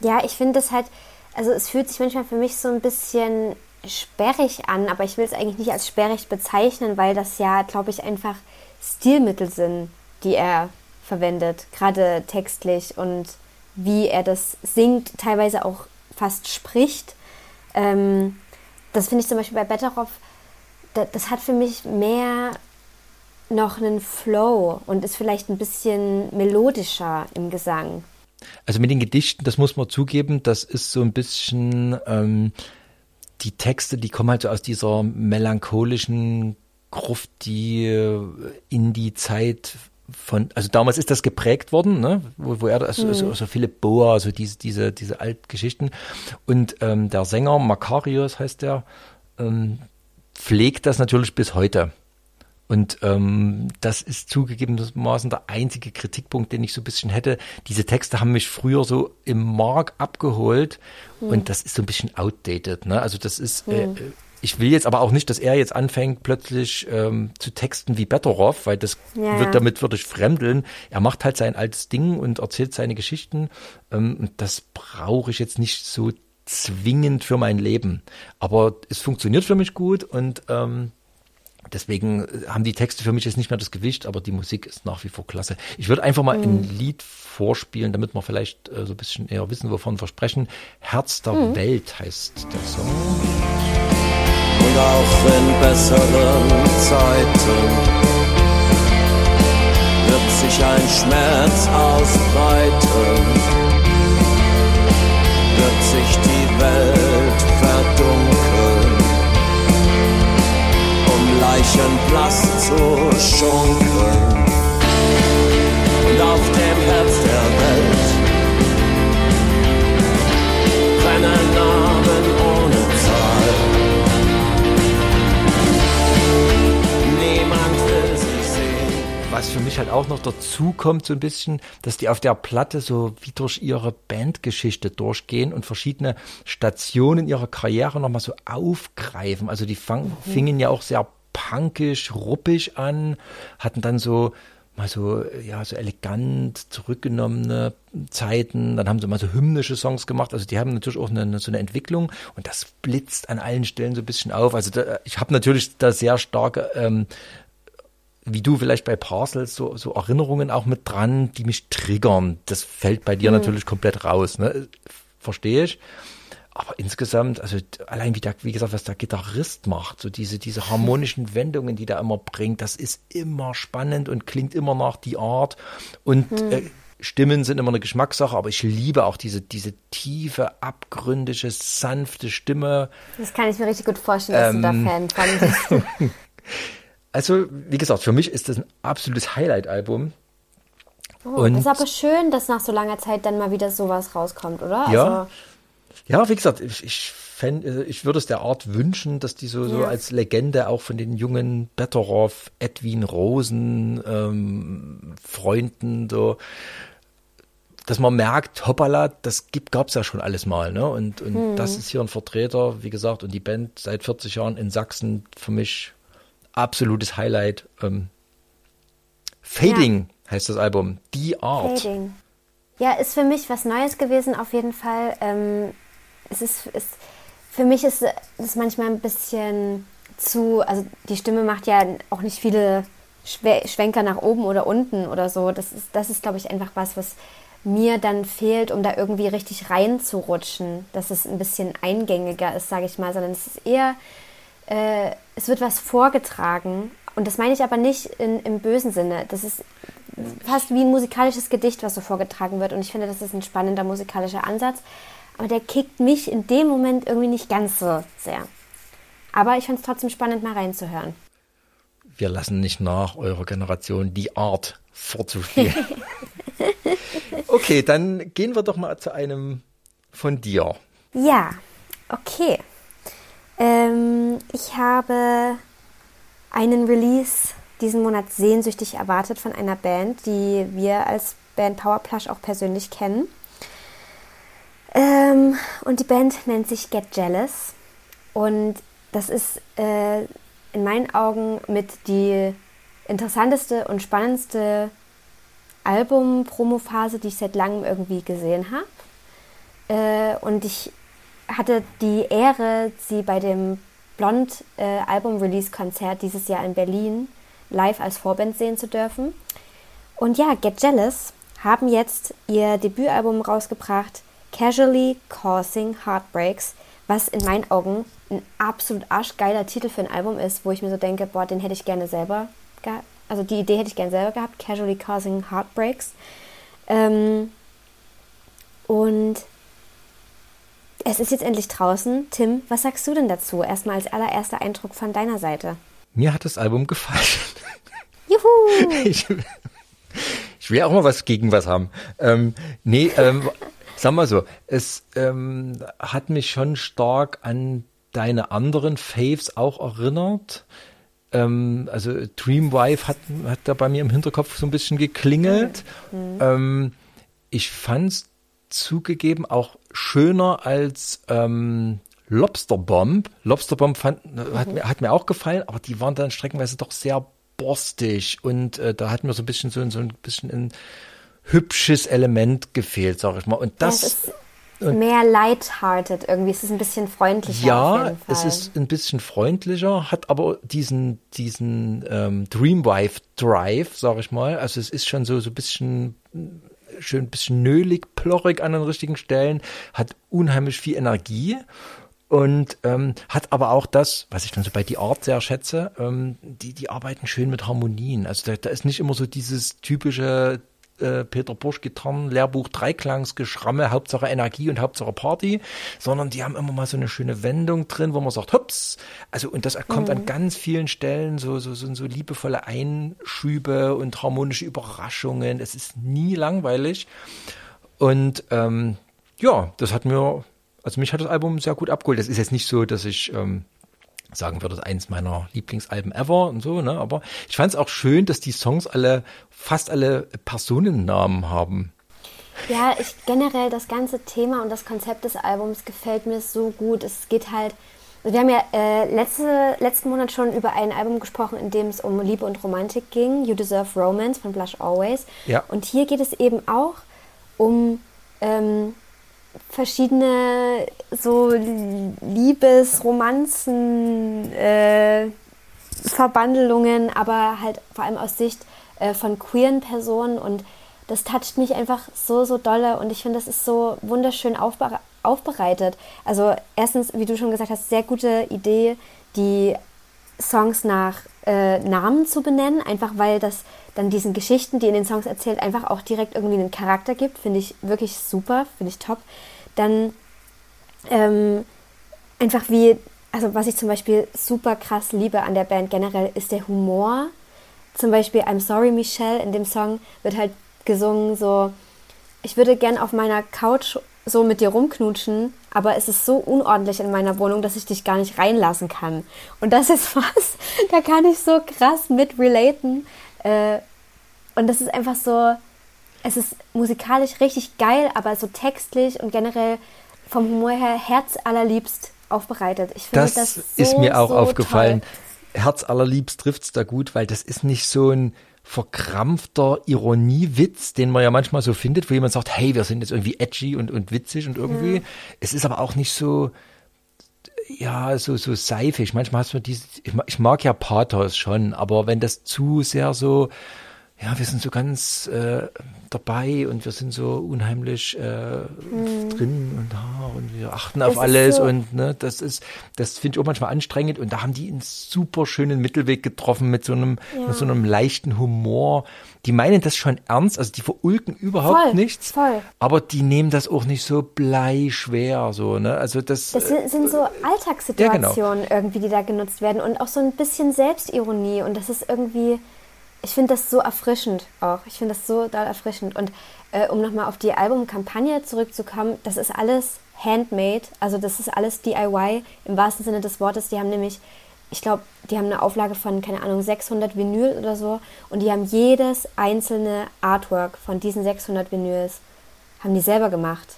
Ja, ich finde es halt, also es fühlt sich manchmal für mich so ein bisschen sperrig an, aber ich will es eigentlich nicht als sperrig bezeichnen, weil das ja, glaube ich, einfach Stilmittel sind, die er verwendet, gerade textlich und wie er das singt, teilweise auch fast spricht. Ähm, das finde ich zum Beispiel bei Betteroff, da, das hat für mich mehr noch einen Flow und ist vielleicht ein bisschen melodischer im Gesang. Also mit den Gedichten, das muss man zugeben, das ist so ein bisschen ähm, die Texte, die kommen halt so aus dieser melancholischen Gruft, die äh, in die Zeit von, also damals ist das geprägt worden, ne? wo, wo er da, so, so, so Philipp Boa, so diese, diese, diese Altgeschichten. Und ähm, der Sänger, Makarios heißt der, ähm, pflegt das natürlich bis heute. Und ähm, das ist zugegebenermaßen der einzige Kritikpunkt, den ich so ein bisschen hätte. Diese Texte haben mich früher so im Mark abgeholt und das ist so ein bisschen outdated. Ne? Also das ist, äh, ich will jetzt aber auch nicht, dass er jetzt anfängt plötzlich ähm, zu texten wie Betteroff, weil das Ja. wird damit würde ich fremdeln. Er macht halt sein altes Ding und erzählt seine Geschichten. Ähm, und das brauche ich jetzt nicht so zwingend für mein Leben. Aber es funktioniert für mich gut und ähm, Deswegen haben die Texte für mich jetzt nicht mehr das Gewicht, aber die Musik ist nach wie vor klasse. Ich würde einfach mal ein Lied vorspielen, damit wir vielleicht äh, so ein bisschen eher wissen, wovon wir sprechen. Herz der Welt heißt der Song. und auch in besseren Zeiten wird sich ein Schmerz ausbreiten, wird sich die Welt Leichenblass zu schunkeln. Und auf dem Herz der Welt brennen Namen ohne Zahl. Niemand will sie sehen. Was für mich halt auch noch dazu kommt, so ein bisschen, dass die auf der Platte so wie durch ihre Bandgeschichte durchgehen und verschiedene Stationen ihrer Karriere nochmal so aufgreifen. Also die fang, fingen ja auch sehr punkisch, ruppig an, hatten dann so mal so, ja, so elegant zurückgenommene Zeiten. Dann haben sie mal so hymnische Songs gemacht. Also die haben natürlich auch eine, so eine Entwicklung und das blitzt an allen Stellen so ein bisschen auf. Also da, ich habe natürlich da sehr starke ähm, wie du vielleicht bei Parcels so, so Erinnerungen auch mit dran, die mich triggern. Das fällt bei dir natürlich komplett raus, ne? Verstehe ich. Aber insgesamt, also allein wie der, wie gesagt, was der Gitarrist macht, so diese, diese harmonischen Wendungen, die der immer bringt, das ist immer spannend und klingt immer nach die Art. Und äh, Stimmen sind immer eine Geschmackssache, aber ich liebe auch diese, diese tiefe, abgründige, sanfte Stimme. Das kann ich mir richtig gut vorstellen, dass du da Ähm. Fan von bist. Also, wie gesagt, für mich ist das ein absolutes Highlight-Album. Oh, Und- ist aber schön, dass nach so langer Zeit dann mal wieder sowas rauskommt, oder? Ja. Also, Ja, wie gesagt, ich, ich, fänd, äh, ich würde es der Art wünschen, dass die so, so Ja. als Legende auch von den jungen Betteroff, Edwin Rosen, ähm, Freunden, so, dass man merkt, hoppala, das gibt, gab's ja schon alles mal, ne? Und, und das ist hier ein Vertreter, wie gesagt, und die Band seit 40 Jahren in Sachsen für mich absolutes Highlight. Ähm, Fading heißt das Album. Die Art. Fading. Ja, ist für mich was Neues gewesen, auf jeden Fall. Ähm, es ist, ist, für mich ist es manchmal ein bisschen zu, also die Stimme macht ja auch nicht viele Schwe Schwenker nach oben oder unten oder so. Das ist, das ist, glaube ich, einfach was, was mir dann fehlt, um da irgendwie richtig reinzurutschen, dass es ein bisschen eingängiger ist, sage ich mal, sondern es ist eher, äh, es wird was vorgetragen. Und das meine ich aber nicht in, im bösen Sinne. Das ist fast wie ein musikalisches Gedicht, was so vorgetragen wird. Und ich finde, das ist ein spannender musikalischer Ansatz. Aber der kickt mich in dem Moment irgendwie nicht ganz so sehr. Aber ich fand es trotzdem spannend, mal reinzuhören. Wir lassen nicht nach, eurer Generation die Art vorzuspielen. okay, dann gehen wir doch mal zu einem von dir. Ja, okay. Ähm, ich habe einen Release diesen Monat sehnsüchtig erwartet von einer Band, die wir als Band Powerplush auch persönlich kennen. Ähm, und die Band nennt sich Get Jealous. Und das ist äh, in meinen Augen mit die interessanteste und spannendste Album-Promo-Phase, die ich seit langem irgendwie gesehen habe. Äh, und ich hatte die Ehre, sie bei dem Blond äh, dieses Jahr in Berlin live als Vorband sehen zu dürfen. Und ja, Get Jealous haben jetzt ihr Debütalbum rausgebracht, Casually Causing Heartbreaks, was in meinen Augen ein absolut arschgeiler Titel für ein Album ist, wo ich mir so denke, boah, den hätte ich gerne selber gehabt. Also die Idee hätte ich gerne selber gehabt, Casually Causing Heartbreaks. Ähm, und es ist jetzt endlich draußen. Tim, was sagst du denn dazu? Erstmal als allererster Eindruck von deiner Seite. Mir hat das Album gefallen. Juhu! Ich, ich will auch mal was gegen was haben. Ähm, nee, ähm, sag mal so, es ähm, hat mich schon stark an deine anderen Faves auch erinnert. Ähm, also Dreamwife hat, hat da bei mir im Hinterkopf so ein bisschen geklingelt. Mhm. Ähm, ich fand's zugegeben auch schöner als ähm, Lobster Bomb. Lobster Bomb fand, hat, mir, hat mir auch gefallen, aber die waren dann streckenweise doch sehr borstig und äh, da hat mir so ein bisschen so, so ein bisschen ein hübsches Element gefehlt, sag ich mal. Und das, ja, ist mehr lighthearted irgendwie. Es ist ein bisschen freundlicher. Ja, es ist ein bisschen freundlicher, hat aber diesen diesen ähm, Dreamwife Drive, sag ich mal. Also es ist schon so so ein bisschen schön ein bisschen nölig, plorrig an den richtigen Stellen, hat unheimlich viel Energie und ähm, hat aber auch das, was ich dann so bei die Art sehr schätze, ähm, die, die arbeiten schön mit Harmonien. Also da, da ist nicht immer so dieses typische äh, Peter Bursch Gitarren Lehrbuch Dreiklangsgeschramme, Hauptsache Energie und Hauptsache Party, sondern die haben immer mal so eine schöne Wendung drin, wo man sagt, hups, also und das kommt mhm. an ganz vielen Stellen so so so, so liebevolle Einschübe und harmonische Überraschungen. Es ist nie langweilig und ähm, ja, das hat mir also mich hat das Album sehr gut abgeholt. Das ist jetzt nicht so, dass ich ähm, sagen würde, eins meiner Lieblingsalben ever und so, ne? Aber ich fand es auch schön, dass die Songs alle, fast alle Personennamen haben. Ja, ich generell das ganze Thema und das Konzept des Albums gefällt mir so gut. Es geht halt. Wir haben ja äh, letzte, letzten Monat schon über ein Album gesprochen, in dem es um Liebe und Romantik ging. You Deserve Romance von Blush Always. Ja. Und hier geht es eben auch um ähm, verschiedene so Liebesromanzen, äh, Verbandelungen, aber halt vor allem aus Sicht äh, von queeren Personen. Und das toucht mich einfach so, so dolle. Und ich finde, das ist so wunderschön aufbe aufbereitet. Also erstens, wie du schon gesagt hast, sehr gute Idee, die Songs nach äh, Namen zu benennen, einfach weil das dann diesen Geschichten, die in den Songs erzählt, einfach auch direkt irgendwie einen Charakter gibt. Finde ich wirklich super, finde ich top. Dann ähm, einfach wie, also was ich zum Beispiel super krass liebe an der Band generell, ist der Humor. Zum Beispiel I'm Sorry Michelle, in dem Song wird halt gesungen so, ich würde gern auf meiner Couch so mit dir rumknutschen, aber es ist so unordentlich in meiner Wohnung, dass ich dich gar nicht reinlassen kann. Und das ist was, da kann ich so krass mit relaten. Äh, und das ist einfach so, es ist musikalisch richtig geil, aber so textlich und generell vom Humor her herzallerliebst aufbereitet. Ich finde das, das so, ist mir auch so aufgefallen. Toll. Herz allerliebst trifft's da gut, weil das ist nicht so ein verkrampfter Ironiewitz, den man ja manchmal so findet, wo jemand sagt, hey, wir sind jetzt irgendwie edgy und, und witzig und irgendwie. Es ist aber auch nicht so, ja, so, so seifig. Manchmal hast du dieses, ich mag, ich mag ja Pathos schon, aber wenn das zu sehr so, ja, wir sind so ganz äh, dabei und wir sind so unheimlich äh, drin und, ah, und wir achten auf. Das alles so- und ne, das ist, das finde ich auch manchmal anstrengend und da haben die einen super schönen Mittelweg getroffen mit so einem, Ja. mit so einem leichten Humor. Die meinen das schon ernst, also die verulken überhaupt Voll, nichts, voll. aber die nehmen das auch nicht so bleischwer, so ne, also das. Das sind, sind so Alltagssituationen irgendwie, die da genutzt werden und auch so ein bisschen Selbstironie und das ist irgendwie, ich finde das so erfrischend auch. Ich finde das so doll erfrischend und äh, um nochmal auf die Albumkampagne zurückzukommen, das ist alles handmade, also das ist alles DIY im wahrsten Sinne des Wortes. Die haben nämlich, ich glaube, die haben eine Auflage von, keine Ahnung, 600 Vinyl oder so und die haben jedes einzelne Artwork von diesen 600 Vinyls, haben die selber gemacht.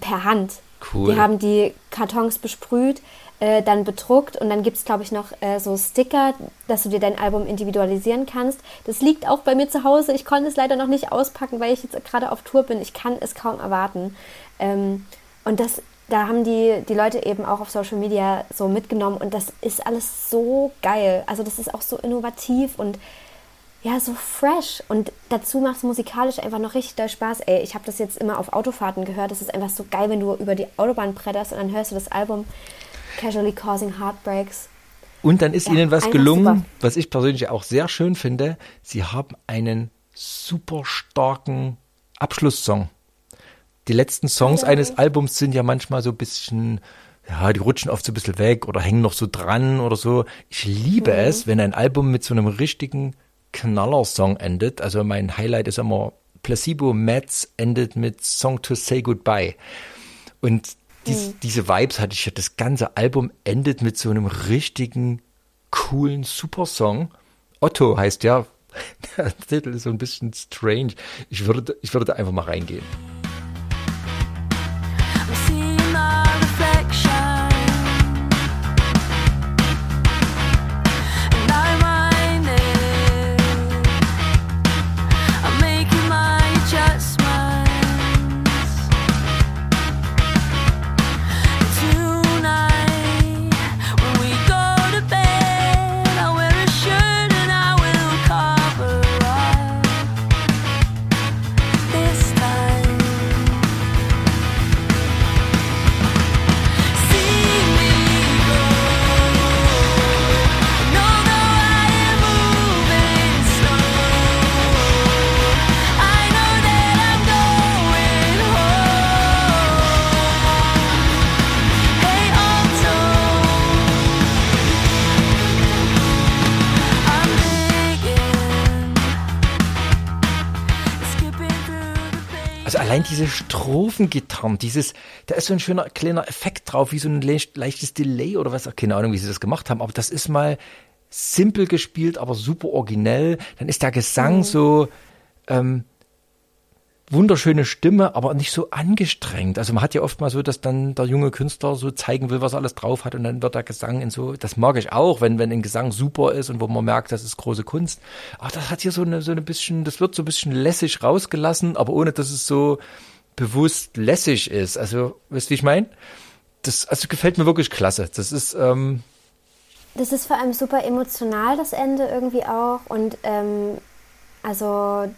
Per Hand. Cool. Die haben die Kartons besprüht, äh, dann bedruckt und dann gibt es, glaube ich, noch äh, so Sticker, dass du dir dein Album individualisieren kannst. Das liegt auch bei mir zu Hause. Ich konnte es leider noch nicht auspacken, weil ich jetzt gerade auf Tour bin. Ich kann es kaum erwarten. Ähm, und das, da haben die, die Leute eben auch auf Social Media so mitgenommen und das ist alles so geil. Also das ist auch so innovativ und ja, so fresh. Und dazu macht es musikalisch einfach noch richtig doll Spaß. Ey, ich habe das jetzt immer auf Autofahrten gehört. Das ist einfach so geil, wenn du über die Autobahn bretterst und dann hörst du das Album Casually Causing Heartbreaks. Und dann ist Ja, ihnen was gelungen, was ich persönlich auch sehr schön finde. Sie haben einen super starken Abschlusssong. Die letzten Songs Ja. eines Albums sind ja manchmal so ein bisschen, ja, die rutschen oft so ein bisschen weg oder hängen noch so dran oder so. Ich liebe Mhm. es, wenn ein Album mit so einem richtigen Knallersong endet. Also mein Highlight ist immer Placebo Mats endet mit Song to Say Goodbye. Und dies, diese Vibes hatte ich ja, das ganze Album endet mit so einem richtigen, coolen Supersong. Otto heißt ja, der Titel ist so ein bisschen strange. Ich würde, ich würde da einfach mal reingehen. Diese Strophengitarren, dieses, da ist so ein schöner kleiner Effekt drauf, wie so ein le leichtes Delay oder was, keine Ahnung, wie sie das gemacht haben, aber das ist mal simpel gespielt, aber super originell. Dann ist der Gesang so ähm, wunderschöne Stimme, aber nicht so angestrengt. Also man hat ja oft mal so, dass dann der junge Künstler so zeigen will, was er alles drauf hat und dann wird der Gesang in so, das mag ich auch, wenn, wenn ein Gesang super ist und wo man merkt, das ist große Kunst. Aber das hat hier so eine, so eine bisschen, das wird so ein bisschen lässig rausgelassen, aber ohne, dass es so bewusst lässig ist. Also, weißt du, wie ich meine? Das, also gefällt mir wirklich klasse. Das ist, ähm, Das ist vor allem super emotional, das Ende irgendwie auch. Und ähm, also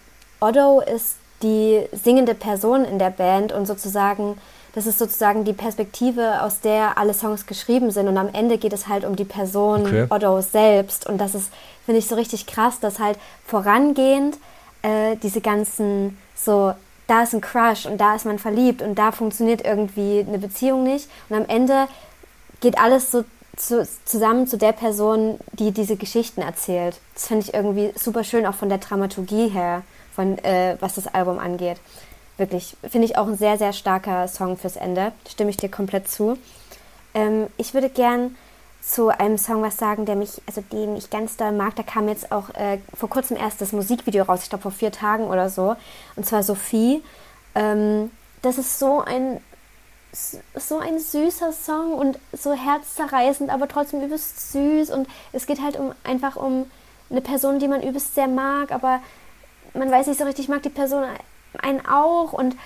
Otto ist die singende Person in der Band und sozusagen, das ist sozusagen die Perspektive, aus der alle Songs geschrieben sind. Und am Ende geht es halt um die Person Okay. Otto selbst. Und das ist, finde ich, so richtig krass, dass halt vorangehend äh, diese ganzen so, da ist ein Crush und da ist man verliebt und da funktioniert irgendwie eine Beziehung nicht. Und am Ende geht alles so zu, zusammen zu der Person, die diese Geschichten erzählt. Das finde ich irgendwie super schön, auch von der Dramaturgie her, von äh, was das Album angeht. Wirklich, finde ich auch ein sehr, sehr starker Song fürs Ende. Stimme ich dir komplett zu. Ähm, ich würde gern zu einem Song was sagen, der mich, also den ich ganz doll mag. Da kam jetzt auch äh, vor kurzem erst das Musikvideo raus, ich glaube vor vier Tagen oder so. Und zwar Sophie. Ähm, das ist so ein so ein süßer Song und so herzzerreißend, aber trotzdem übelst süß. Und es geht halt um einfach um eine Person, die man übelst sehr mag, aber man weiß nicht so richtig, mag die Person einen auch und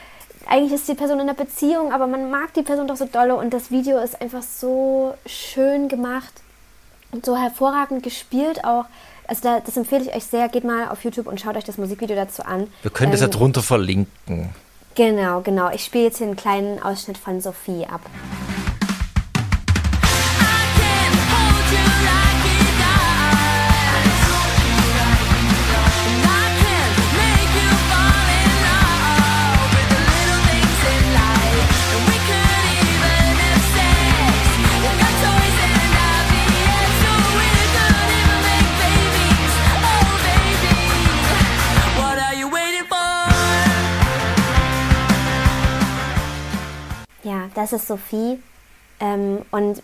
eigentlich ist die Person in einer Beziehung, aber man mag die Person doch so dolle und das Video ist einfach so schön gemacht und so hervorragend gespielt auch. Also da, das empfehle ich euch sehr. Geht mal auf YouTube und schaut euch das Musikvideo dazu an. Wir können das ja Ähm, drunter verlinken. Genau, genau. Ich spiele jetzt hier einen kleinen Ausschnitt von Sophie ab. Das ist Sophie. Ähm, und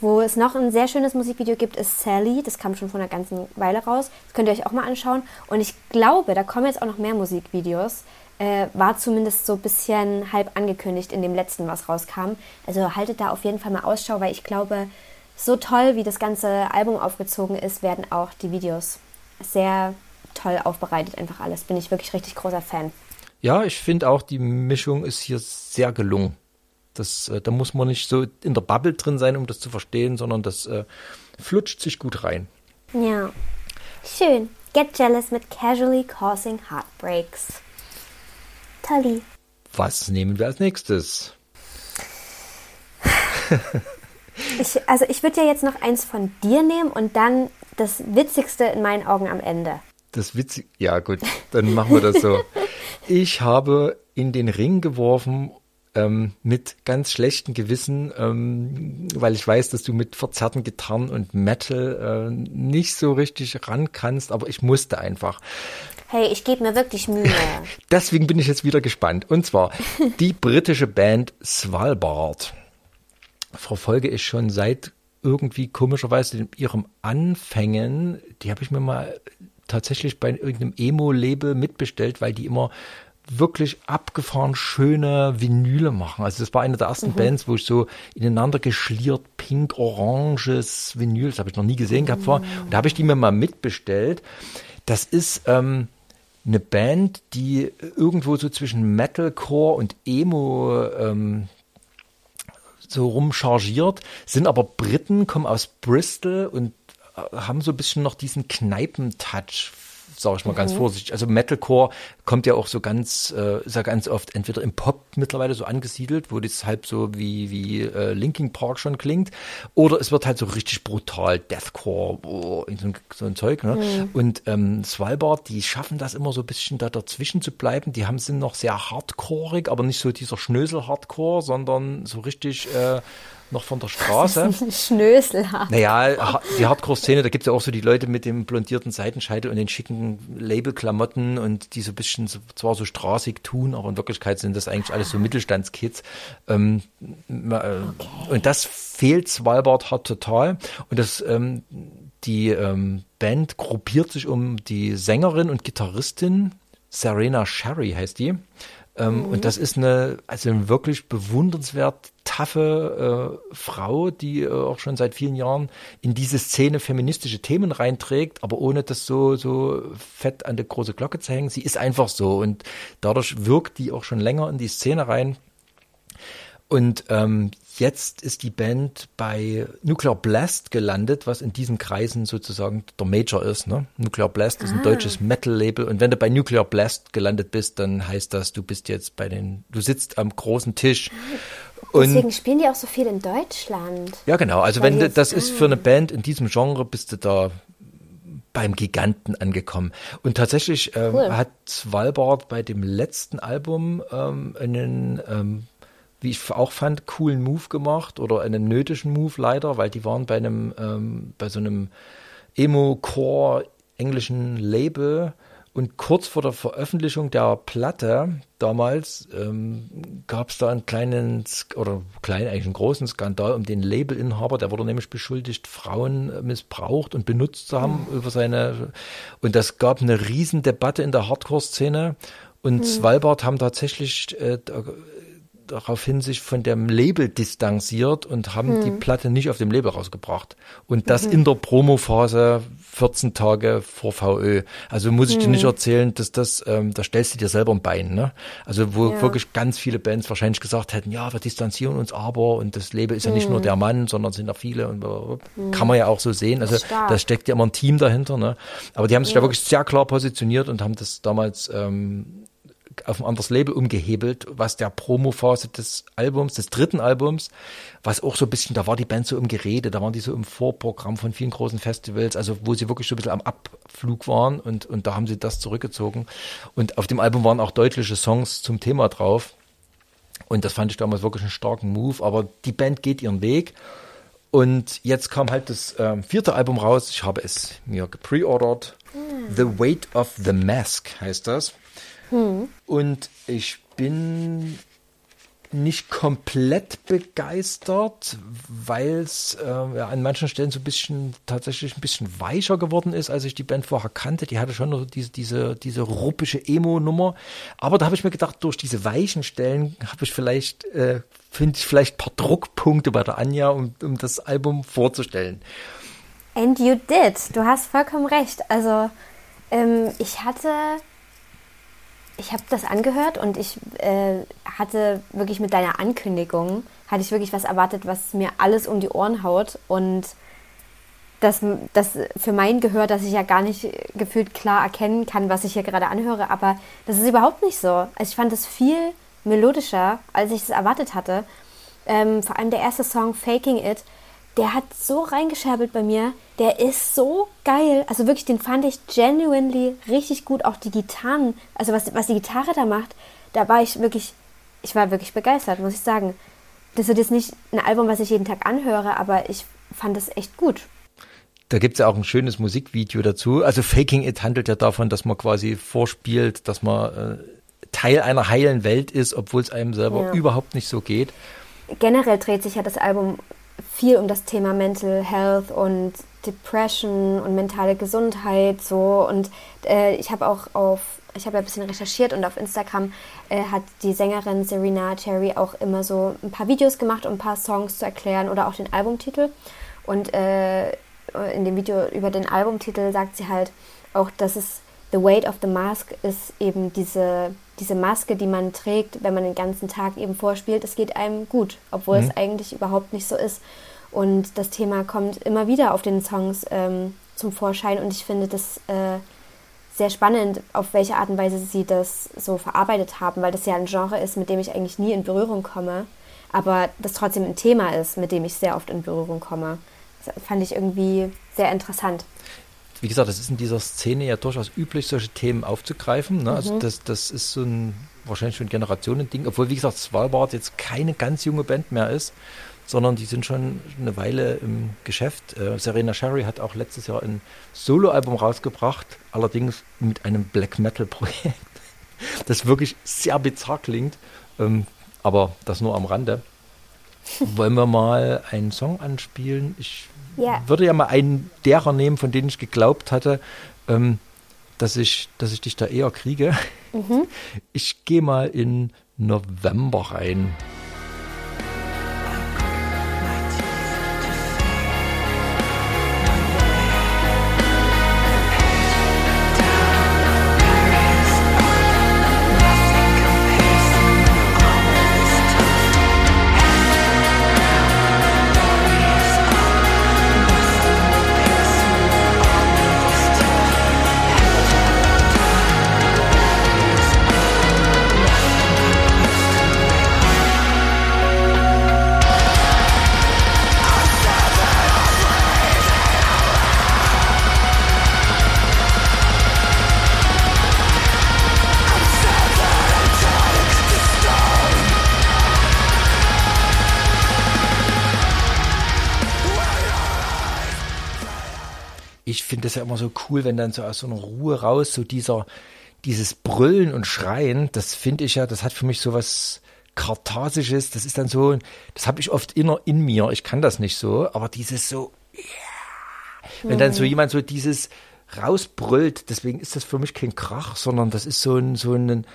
wo es noch ein sehr schönes Musikvideo gibt, ist Sally. Das kam schon vor einer ganzen Weile raus. Das könnt ihr euch auch mal anschauen. Und ich glaube, da kommen jetzt auch noch mehr Musikvideos. Äh, war zumindest so ein bisschen halb angekündigt in dem letzten, was rauskam. Also haltet da auf jeden Fall mal Ausschau, weil ich glaube, so toll, wie das ganze Album aufgezogen ist, werden auch die Videos sehr toll aufbereitet. Einfach alles. Bin ich wirklich richtig großer Fan. Ja, ich finde auch, die Mischung ist hier sehr gelungen. Das, äh, da muss man nicht so in der Bubble drin sein, um das zu verstehen, sondern das äh, flutscht sich gut rein. Ja. Schön. Get Jealous mit Casually Causing Heartbreaks. Tolli. Was nehmen wir als nächstes? Ich, also ich würde ja jetzt noch eins von dir nehmen und dann das Witzigste in meinen Augen am Ende. Das witzig. Ja, gut, dann machen wir das so. Ich habe in den Ring geworfen ähm, mit ganz schlechtem Gewissen, ähm, weil ich weiß, dass du mit verzerrten Gitarren und Metal äh, nicht so richtig ran kannst, aber ich musste einfach. Hey, ich gebe mir wirklich Mühe. Deswegen bin ich jetzt wieder gespannt. Und zwar die britische Band Svalbard. Verfolge ich schon seit irgendwie komischerweise ihrem Anfängen. Die habe ich mir mal tatsächlich bei irgendeinem Emo-Label mitbestellt, weil die immer wirklich abgefahren schöne Vinyle machen. Also das war eine der ersten Bands, wo ich so ineinander geschliert pink-oranges Vinyl, das habe ich noch nie gesehen gehabt vor. Und da habe ich die mir mal mitbestellt. Das ist ähm, eine Band, die irgendwo so zwischen Metalcore und Emo ähm, so rumchargiert, sind aber Briten, kommen aus Bristol und äh, haben so ein bisschen noch diesen Kneipentouch, sage ich mal ganz vorsichtig. Also Metalcore kommt ja auch so ganz, äh, ist ja ganz oft entweder im Pop mittlerweile so angesiedelt, wo das halb so wie, wie äh, Linkin Park schon klingt, oder es wird halt so richtig brutal, Deathcore, oh, so, ein, so ein Zeug. Ne? Und ähm, Svalbard, die schaffen das immer so ein bisschen da dazwischen zu bleiben. Die haben sind noch sehr hardcoreig, aber nicht so dieser Schnösel-Hardcore, sondern so richtig äh, noch von der Straße. Schnöselhaft. Naja, ha- die Hardcore-Szene, da gibt es ja auch so die Leute mit dem blondierten Seitenscheitel und den schicken Labelklamotten und die so ein bisschen so, zwar so straßig tun, aber in Wirklichkeit sind das eigentlich alles so Mittelstandskids. Ähm, äh, Und das fehlt Svalbard hart total. Und das, ähm, die ähm, Band gruppiert sich um die Sängerin und Gitarristin, Serena Sherry heißt die. Ähm, Und das ist eine, also eine wirklich bewundernswert taffe äh, Frau, die äh, auch schon seit vielen Jahren in diese Szene feministische Themen reinträgt, aber ohne das so, so fett an der große Glocke zu hängen. Sie ist einfach so und dadurch wirkt die auch schon länger in die Szene rein. Und ähm, jetzt ist die Band bei Nuclear Blast gelandet, was in diesen Kreisen sozusagen der Major ist. Ne? Nuclear Blast ist ein deutsches Metal-Label und wenn du bei Nuclear Blast gelandet bist, dann heißt das, du bist jetzt bei den, du sitzt am großen Tisch. Deswegen spielen die auch so viel in Deutschland. Ja, genau. Also Weil wenn du, das ist für eine Band in diesem Genre, bist du da beim Giganten angekommen. Und tatsächlich ähm, Cool. hat Svalbard bei dem letzten Album ähm, einen, ähm, wie ich auch fand, coolen Move gemacht oder einen nötigen Move leider, weil die waren bei einem, ähm, bei so einem Emo-Core englischen Label und kurz vor der Veröffentlichung der Platte damals ähm, gab es da einen kleinen, oder kleinen, eigentlich einen großen Skandal um den Labelinhaber, der wurde nämlich beschuldigt, Frauen äh, missbraucht und benutzt zu haben über seine, und das gab eine Riesendebatte in der Hardcore-Szene und Svalbard haben tatsächlich äh, daraufhin sich von dem Label distanziert und haben die Platte nicht auf dem Label rausgebracht. Und das in der Promophase 14 Tage vor VÖ. Also muss ich dir nicht erzählen, dass das, ähm, da stellst du dir selber ein Bein, ne? Also wo Ja. wirklich ganz viele Bands wahrscheinlich gesagt hätten, ja, wir distanzieren uns aber und das Label ist ja nicht nur der Mann, sondern sind ja viele und blablabla. kann man ja auch so sehen. Also da steckt ja immer ein Team dahinter, ne? Aber die haben sich da wirklich sehr klar positioniert und haben das damals ähm, auf ein anderes Label umgehebelt, was der Promophase des Albums, des dritten Albums, was auch so ein bisschen, da war die Band so im Gerede, da waren die so im Vorprogramm von vielen großen Festivals, also wo sie wirklich so ein bisschen am Abflug waren und, und da haben sie das zurückgezogen. Und auf dem Album waren auch deutliche Songs zum Thema drauf. Und das fand ich damals wirklich einen starken Move, aber die Band geht ihren Weg. Und jetzt kam halt das ähm, vierte Album raus. Ich habe es mir gepreordert. The Weight of the Mask heißt das. Und ich bin nicht komplett begeistert, weil es äh, ja, an manchen Stellen so ein bisschen tatsächlich ein bisschen weicher geworden ist, als ich die Band vorher kannte. Die hatte schon noch diese, diese, diese ruppische Emo-Nummer. Aber da habe ich mir gedacht, durch diese weichen Stellen habe ich vielleicht, äh, finde ich vielleicht ein paar Druckpunkte bei der Anja, um, um das Album vorzustellen. And you did. Du hast vollkommen recht. Also ähm, ich hatte, ich habe das angehört und ich äh, hatte wirklich mit deiner Ankündigung, hatte ich wirklich was erwartet, was mir alles um die Ohren haut und das, das für mein Gehör, dass ich ja gar nicht gefühlt klar erkennen kann, was ich hier gerade anhöre, aber das ist überhaupt nicht so. Also ich fand es viel melodischer, als ich es erwartet hatte. Ähm, vor allem der erste Song, Faking It, der hat so reingescherbelt bei mir. Der ist so geil. Also wirklich, den fand ich genuinely richtig gut. Auch die Gitarren, also was, was die Gitarre da macht, da war ich wirklich, ich war wirklich begeistert, muss ich sagen. Das ist jetzt nicht ein Album, was ich jeden Tag anhöre, aber ich fand es echt gut. Da gibt's ja auch ein schönes Musikvideo dazu. Also Faking It handelt ja davon, dass man quasi vorspielt, dass man äh, Teil einer heilen Welt ist, obwohl es einem selber Ja. überhaupt nicht so geht. generell dreht sich ja das Album viel um das Thema Mental Health und Depression und mentale Gesundheit so und äh, ich habe auch auf ich habe ja ein bisschen recherchiert und auf Instagram äh, hat die Sängerin Serena Cherry auch immer so ein paar Videos gemacht, um ein paar Songs zu erklären oder auch den Albumtitel. Und äh, in dem Video über den Albumtitel sagt sie halt auch, dass es The Weight of the Mask ist eben diese, diese Maske, die man trägt, wenn man den ganzen Tag eben vorspielt. Es geht einem gut, obwohl es eigentlich überhaupt nicht so ist. Und das Thema kommt immer wieder auf den Songs ähm, zum Vorschein und ich finde das äh, sehr spannend, auf welche Art und Weise sie das so verarbeitet haben, weil das ja ein Genre ist, mit dem ich eigentlich nie in Berührung komme, aber das trotzdem ein Thema ist, mit dem ich sehr oft in Berührung komme. Das fand ich irgendwie sehr interessant. Wie gesagt, das ist in dieser Szene ja durchaus üblich, solche Themen aufzugreifen. Ne? Also das, das ist so ein wahrscheinlich schon Generationending, obwohl, wie gesagt, Svalbard jetzt keine ganz junge Band mehr ist, sondern die sind schon eine Weile im Geschäft. Äh, Serena Sherry hat auch letztes Jahr ein Soloalbum rausgebracht, allerdings mit einem Black Metal Projekt, das wirklich sehr bizarr klingt, ähm, aber das nur am Rande. Wollen wir mal einen Song anspielen? Ich Ja. würde ja mal einen derer nehmen, von denen ich geglaubt hatte, ähm, dass, ich, dass ich dich da eher kriege. Ich gehe mal in November rein. Das ja immer so cool, wenn dann so aus so einer Ruhe raus, so dieser, dieses Brüllen und Schreien, das finde ich ja, das hat für mich so was Karthasisches, das ist dann so, das habe ich oft inner in mir, ich kann das nicht so, aber dieses so, yeah, wenn dann so jemand so dieses rausbrüllt, deswegen ist das für mich kein Krach, sondern das ist so ein, so ein,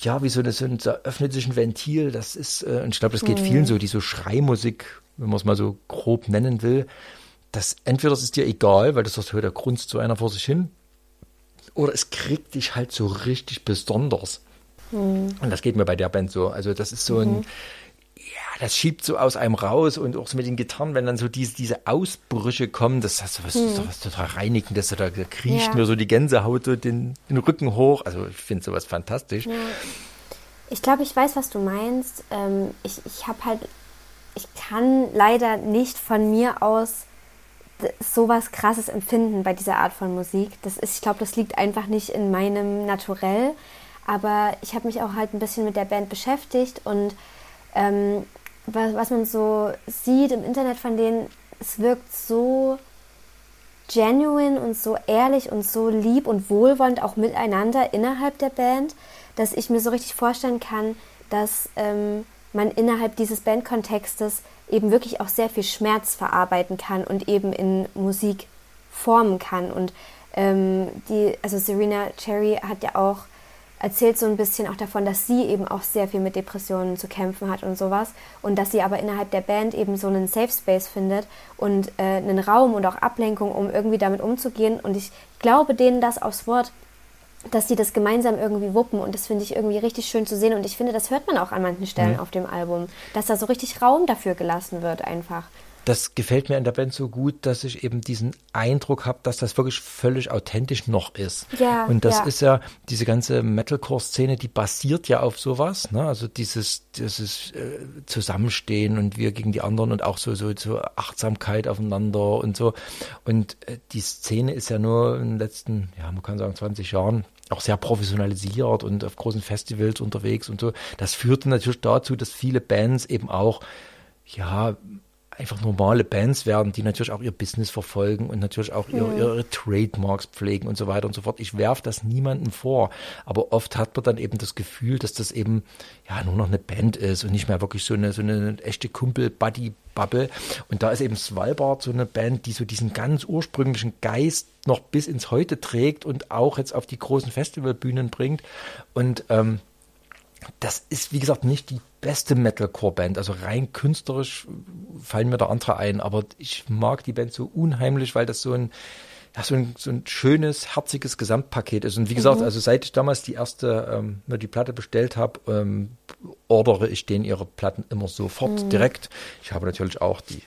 ja, wie so, eine, so ein, da öffnet sich ein Ventil. Das ist, äh, und ich glaube, das geht vielen so, die so Schreimusik, wenn man es mal so grob nennen will. Das entweder das ist dir egal, weil das ist der Grunzt zu einer vor sich hin, oder es kriegt dich halt so richtig besonders. Und das geht mir bei der Band so. Also das ist so ein, ja, das schiebt so aus einem raus und auch so mit den Gitarren, wenn dann so diese, diese Ausbrüche kommen, das ist was, ist doch was total Reinigendes. Da kriecht Ja. mir so die Gänsehaut so den, den Rücken hoch. Also ich finde sowas fantastisch. Ich glaube, ich weiß, was du meinst. Ähm, ich ich habe halt, ich kann leider nicht von mir aus sowas krasses empfinden bei dieser Art von Musik. Das ist, ich glaube, das liegt einfach nicht in meinem Naturell. Aber ich habe mich auch halt ein bisschen mit der Band beschäftigt und ähm, was, was man so sieht im Internet von denen, es wirkt so genuine und so ehrlich und so lieb und wohlwollend auch miteinander innerhalb der Band, dass ich mir so richtig vorstellen kann, dass ähm, man innerhalb dieses Bandkontextes eben wirklich auch sehr viel Schmerz verarbeiten kann und eben in Musik formen kann. Und ähm, die, also Serena Cherry hat ja auch erzählt so ein bisschen auch davon, dass sie eben auch sehr viel mit Depressionen zu kämpfen hat und sowas. Und dass sie aber innerhalb der Band eben so einen Safe Space findet und äh, einen Raum und auch Ablenkung, um irgendwie damit umzugehen. Und ich glaube denen das aufs Wort, dass sie das gemeinsam irgendwie wuppen und das finde ich irgendwie richtig schön zu sehen und ich finde, das hört man auch an manchen Stellen auf dem Album, dass da so richtig Raum dafür gelassen wird einfach. Das gefällt mir in der Band so gut, dass ich eben diesen Eindruck habe, dass das wirklich völlig authentisch noch ist. Ja, Und das ja. ist ja, diese ganze Metalcore-Szene, die basiert ja auf sowas, ne? Also dieses, dieses äh, Zusammenstehen und wir gegen die anderen und auch so, so, so Achtsamkeit aufeinander und so. Und äh, die Szene ist ja nur in den letzten, ja, man kann sagen 20 Jahren auch sehr professionalisiert und auf großen Festivals unterwegs und so. Das führte natürlich dazu, dass viele Bands eben auch, ja, einfach normale Bands werden, die natürlich auch ihr Business verfolgen und natürlich auch ihre, ihre Trademarks pflegen und so weiter und so fort. Ich werfe das niemandem vor, aber oft hat man dann eben das Gefühl, dass das eben ja nur noch eine Band ist und nicht mehr wirklich so eine so eine echte Kumpel-Buddy-Bubble. Und da ist eben Svalbard so eine Band, die so diesen ganz ursprünglichen Geist noch bis ins Heute trägt und auch jetzt auf die großen Festivalbühnen bringt. Und ähm, das ist, wie gesagt, nicht die beste Metalcore-Band. Also rein künstlerisch fallen mir da andere ein, aber ich mag die Band so unheimlich, weil das so ein, ja, so ein, so ein schönes, herziges Gesamtpaket ist. Und wie gesagt, also seit ich damals die erste, ähm, die Platte bestellt habe, ähm, ordere ich denen ihre Platten immer sofort direkt. Ich habe natürlich auch die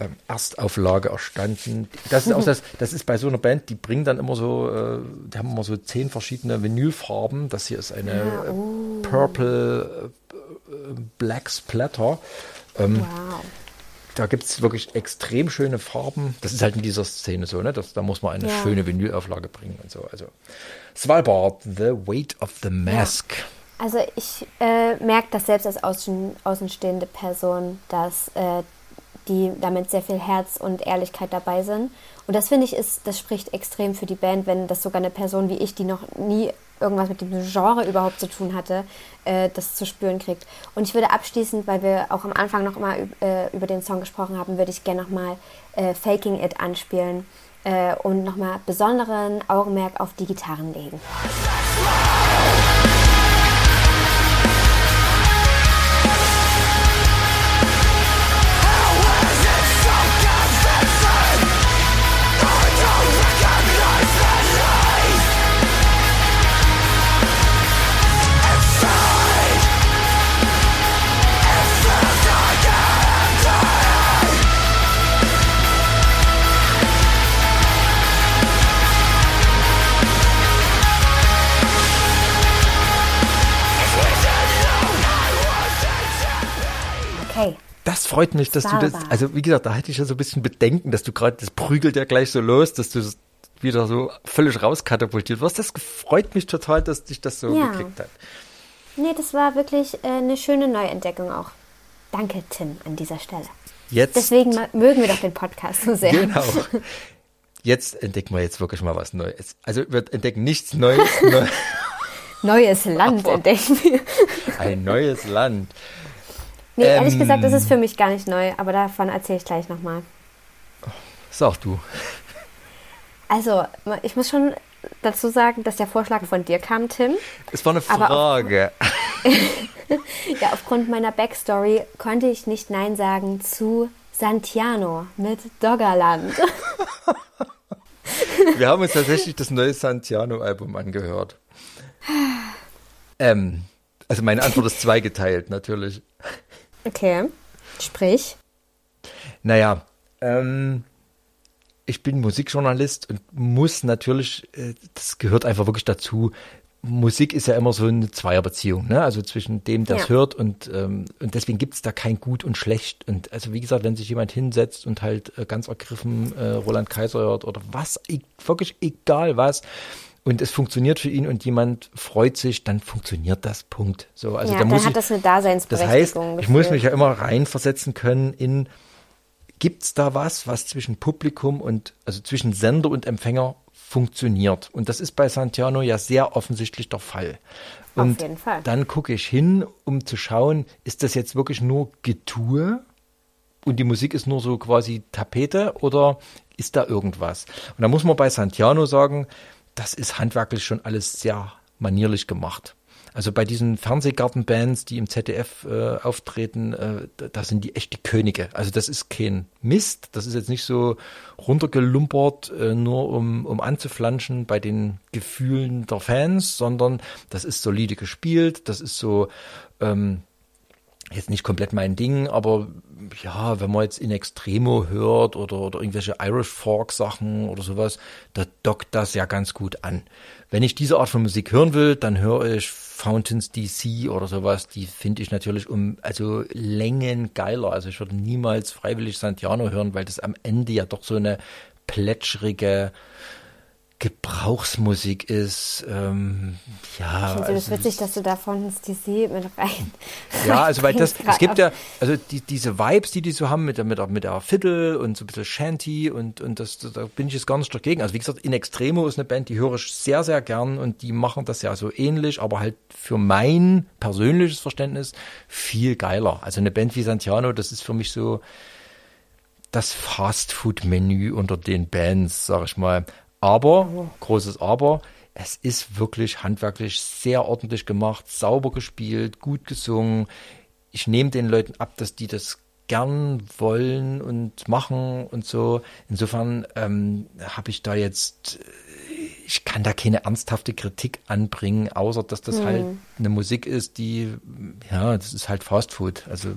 ähm, Erstauflage erstanden. Das ist auch das, das ist bei so einer Band, die bringen dann immer so, äh, die haben immer so zehn verschiedene Vinylfarben. Das hier ist eine äh, Purple äh, äh, Black Splatter. Ähm, Wow. Da gibt es wirklich extrem schöne Farben. Das ist halt in dieser Szene so, ne? Das, da muss man eine Ja. schöne Vinylauflage bringen und so. Also Svalbard, The Weight of the Mask. Also ich äh, merke das selbst als außen, außenstehende Person, dass äh, die damit sehr viel Herz und Ehrlichkeit dabei sind. Und das finde ich ist, das spricht extrem für die Band, wenn das sogar eine Person wie ich, die noch nie irgendwas mit dem Genre überhaupt zu tun hatte, äh, das zu spüren kriegt. Und ich würde abschließend, weil wir auch am Anfang noch mal äh, über den Song gesprochen haben, würde ich gerne nochmal äh, Faking It anspielen äh, und nochmal besonderen Augenmerk auf die Gitarren legen. Das freut mich, dass du das, also wie gesagt, da hätte ich ja so ein bisschen Bedenken, dass du gerade, das prügelt ja gleich so los, dass du das wieder so völlig rauskatapultiert wirst. Das freut mich total, dass dich das so Ja. gekriegt hat. Nee, das war wirklich äh, eine schöne Neuentdeckung auch. Danke, Tim, an dieser Stelle. Jetzt, Deswegen mögen wir doch den Podcast so sehr. genau. Jetzt entdecken wir jetzt wirklich mal was Neues. Also wir entdecken nichts Neues, neu, Neues Land entdecken wir. ein neues Land. Nee, ehrlich Ähm. gesagt, das ist für mich gar nicht neu, aber davon erzähle ich gleich nochmal. Sag du. Also, ich muss schon dazu sagen, dass der Vorschlag von dir kam, Tim. Es war eine Frage. Ja, aufgrund meiner Backstory konnte ich nicht Nein sagen zu Santiano mit Doggerland. Wir haben uns tatsächlich das neue Santiano-Album angehört. Ähm, also meine Antwort ist zweigeteilt, natürlich. Okay, sprich. Naja, ähm, ich bin Musikjournalist und muss natürlich, äh, das gehört einfach wirklich dazu. Musik ist ja immer so eine Zweierbeziehung, ne? Also zwischen dem, der es Ja. hört und, ähm, und deswegen gibt es da kein Gut und Schlecht. Und also wie gesagt, wenn sich jemand hinsetzt und halt äh, ganz ergriffen äh, Roland Kaiser hört oder was, e wirklich egal was, und es funktioniert für ihn und jemand freut sich, dann funktioniert das. Punkt. So, also ja, da dann muss hat ich, das eine das heißt, Daseinsberechtigung. ich muss mich ja immer reinversetzen können in, gibt's da was, was zwischen Publikum und, also zwischen Sender und Empfänger funktioniert? Und das ist bei Santiano ja sehr offensichtlich der Fall. Und jeden Fall. dann gucke ich hin, um zu schauen, ist das jetzt wirklich nur Getue? und die Musik ist nur so quasi Tapete oder ist da irgendwas? Und da muss man bei Santiano sagen, das ist handwerklich schon alles sehr manierlich gemacht. Also bei diesen Fernsehgartenbands, die im ZDF äh, auftreten, äh, da, sind die echt die Könige. Also das ist kein Mist, das ist jetzt nicht so runtergelumpert, äh, nur um, um anzuflanschen bei den Gefühlen der Fans, sondern das ist solide gespielt, das ist so ähm, jetzt nicht komplett mein Ding, aber ja, wenn man jetzt in Extremo hört oder, oder irgendwelche Irish Folk Sachen oder sowas, da dockt das ja ganz gut an. Wenn ich diese Art von Musik hören will, dann höre ich Fountains DC oder sowas, die finde ich natürlich um, also Längen geiler. Also ich würde niemals freiwillig Santiano hören, weil das am Ende ja doch so eine plätschrige Gebrauchsmusik ist. Ähm, ja, Ich finde das also- witzig, dass du da von DC mit rein. ja, also weil das, es gibt ja, also die, diese Vibes, die die so haben mit der, mit der, mit der Fiddle und so ein bisschen Shanty und, und das, da bin ich jetzt gar nicht dagegen. Also wie gesagt, In Extremo ist eine Band, die höre ich sehr, sehr gern und die machen das ja so ähnlich, aber halt für mein persönliches Verständnis viel geiler. Also eine Band wie Santiano, das ist für mich so das Fastfood-Menü unter den Bands, sag ich mal. Aber, großes Aber, es ist wirklich handwerklich sehr ordentlich gemacht, sauber gespielt, gut gesungen. Ich nehme den Leuten ab, dass die das gern wollen und machen und so. Insofern ähm, habe ich da jetzt, äh, ich kann da keine ernsthafte Kritik anbringen, außer dass das halt eine Musik ist, die, ja, das ist halt Fastfood. Also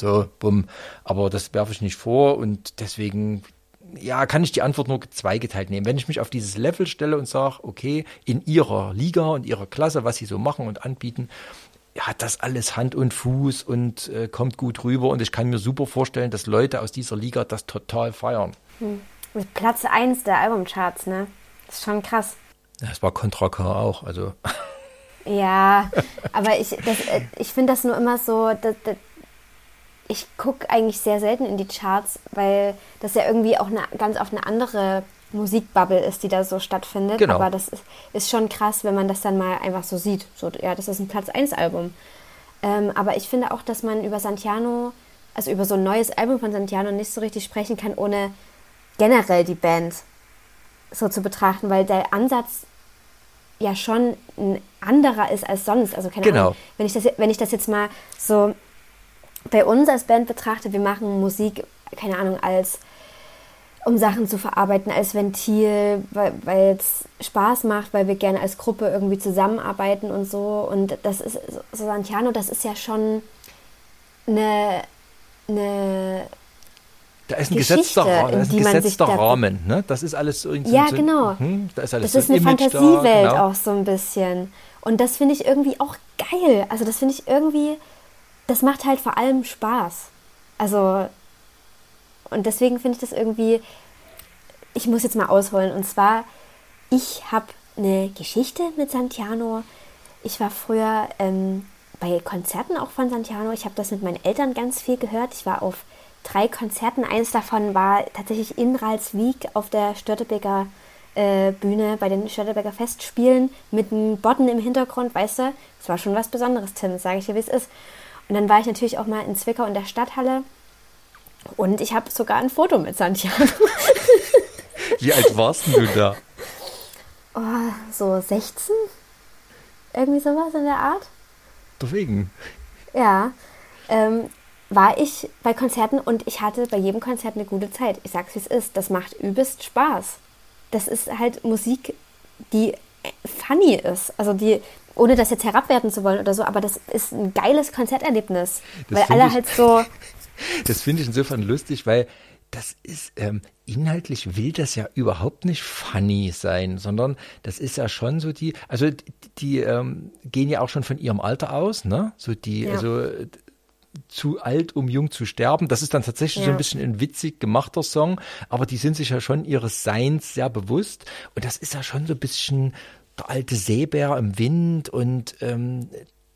so, bumm. Aber das werfe ich nicht vor und deswegen, ja, kann ich die Antwort nur zweigeteilt nehmen. Wenn ich mich auf dieses Level stelle und sage, okay, in ihrer Liga und ihrer Klasse, was sie so machen und anbieten, hat das alles Hand und Fuß und äh, kommt gut rüber und ich kann mir super vorstellen, dass Leute aus dieser Liga das total feiern. Mit Platz 1 der Albumcharts, ne? Das ist schon krass. Ja, Das war Contra K auch, also Ja, aber ich, das, äh, ich finde das nur immer so, dass, dass, ich gucke eigentlich sehr selten in die Charts, weil das ja irgendwie auch eine, ganz auf eine andere Musikbubble ist, die da so stattfindet. Genau. Aber das ist, ist schon krass, wenn man das dann mal einfach so sieht. So, ja, das ist ein Platz 1 Album. Ähm, aber ich finde auch, dass man über Santiano, also über so ein neues Album von Santiano nicht so richtig sprechen kann, ohne generell die Band so zu betrachten, weil der Ansatz ja schon ein anderer ist als sonst. Also keine Genau. Ahnung, wenn ich, das, wenn ich das jetzt mal so bei uns als Band betrachte, wir machen Musik, keine Ahnung, als um Sachen zu verarbeiten, als Ventil, weil es Spaß macht, weil wir gerne als Gruppe irgendwie zusammenarbeiten und so. Und das ist, so Santiano, das ist ja schon eine, eine da ist ein Geschichte, gesetzter, Ra- in da ist ein gesetzter Rahmen. Ne? Das ist alles so irgendwie Ja, so, genau. Hm, da ist alles Das so ist eine Image da, Fantasiewelt genau. auch so ein bisschen. Und das finde ich irgendwie auch geil. Also das finde ich irgendwie, das macht halt vor allem Spaß. Also, und deswegen finde ich das irgendwie, ich muss jetzt mal ausholen. Und zwar, ich habe eine Geschichte mit Santiano. Ich war früher ähm, bei Konzerten auch von Santiano. Ich habe das mit meinen Eltern ganz viel gehört. Ich war auf drei Konzerten. Eins davon war tatsächlich in Ralswiek auf der Störtebeker äh, Bühne bei den Störtebeker Festspielen mit einem Botten im Hintergrund, weißt du? Das war schon was Besonderes, Tim, sage ich dir, wie es ist. Und dann war ich natürlich auch mal in Zwickau in der Stadthalle und ich habe sogar ein Foto mit Santiano. Wie alt warst du da? oh, so 16? Irgendwie sowas in der Art. Deswegen. Ja, ähm, war ich bei Konzerten und ich hatte bei jedem Konzert eine gute Zeit. Ich sag's wie es ist. Das macht übelst Spaß. Das ist halt Musik, die funny ist. Also die, ohne das jetzt herabwerten zu wollen oder so, aber das ist ein geiles Konzerterlebnis. Das weil alle ich- halt so. Das finde ich insofern lustig, weil das ist, ähm, inhaltlich will das ja überhaupt nicht funny sein, sondern das ist ja schon so die, also die, die ähm, gehen ja auch schon von ihrem Alter aus, ne? So die, Ja. also zu alt, um jung zu sterben. Das ist dann tatsächlich so Ja. ein bisschen ein witzig gemachter Song, aber die sind sich ja schon ihres Seins sehr bewusst. Und das ist ja schon so ein bisschen der alte Seebär im Wind und ähm,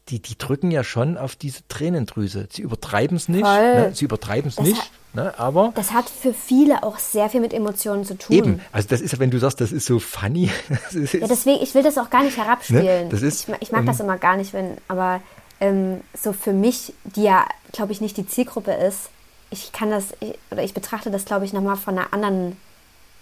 die, die drücken ja schon auf diese Tränendrüse. Sie übertreiben es nicht, ne? sie übertreiben es Das nicht, hat- ne? aber Das hat für viele auch sehr viel mit Emotionen zu tun. eben, also das ist, ja, wenn du sagst, das ist so funny, ist, Ja, deswegen, ich will das auch gar nicht herabspielen. Ne, das ist, ich, ich mag ähm, das immer gar nicht, wenn, aber ähm, so für mich, die ja, glaube ich, nicht die Zielgruppe ist, ich kann das, ich, oder ich betrachte das, glaube ich, nochmal von einer anderen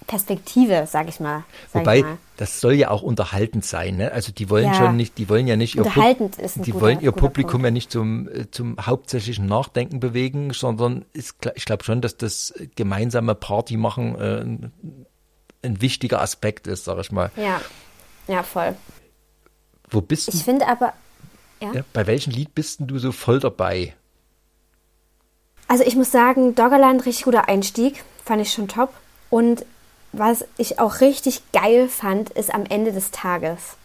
Perspektive, sag ich mal. Sag Wobei, ich mal. das soll ja auch unterhaltend sein, ne? Also die wollen Ja. schon nicht, die wollen ja nicht ihr, Pub- Unterhaltend ist ein die guter- wollen ihr Publikum Punkt. ja nicht zum, äh, zum hauptsächlichen Nachdenken bewegen, sondern ist, ich glaube schon, dass das gemeinsame Party machen äh, ein, ein wichtiger Aspekt ist, sag ich mal. Ja, ja, voll. Wo bist Ich du, finde aber, ja. ja, bei welchem Lied bist denn du so voll dabei? Also ich muss sagen, Doggerland, richtig guter Einstieg, fand ich schon top. Und was ich auch richtig geil fand, ist am Ende des Tages.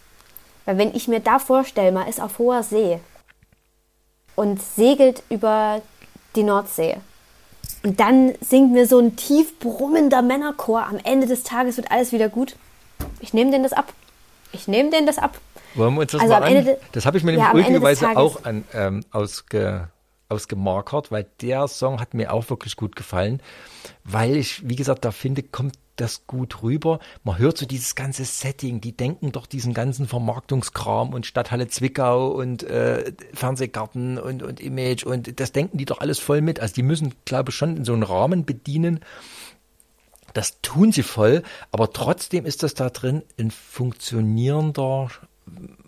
Weil wenn ich mir da vorstelle, man ist auf hoher See und segelt über die Nordsee. Und dann singt mir so ein tief brummender Männerchor, am Ende des Tages wird alles wieder gut. Ich nehme denen das ab. Ich nehme denen das ab. Wollen wir uns das Also mal an? Das habe ich mir Ja, nämlich des ulkigerweise auch an, ähm, ausge, ausgemarkert, weil der Song hat mir auch wirklich gut gefallen, weil ich, wie gesagt, da finde, kommt das gut rüber. Man hört so dieses ganze Setting, die denken doch diesen ganzen Vermarktungskram und Stadthalle Zwickau und äh, Fernsehgarten und, und Image und das denken die doch alles voll mit. Also die müssen, glaube ich, schon in so einen Rahmen bedienen, das tun sie voll, aber trotzdem ist das da drin ein funktionierender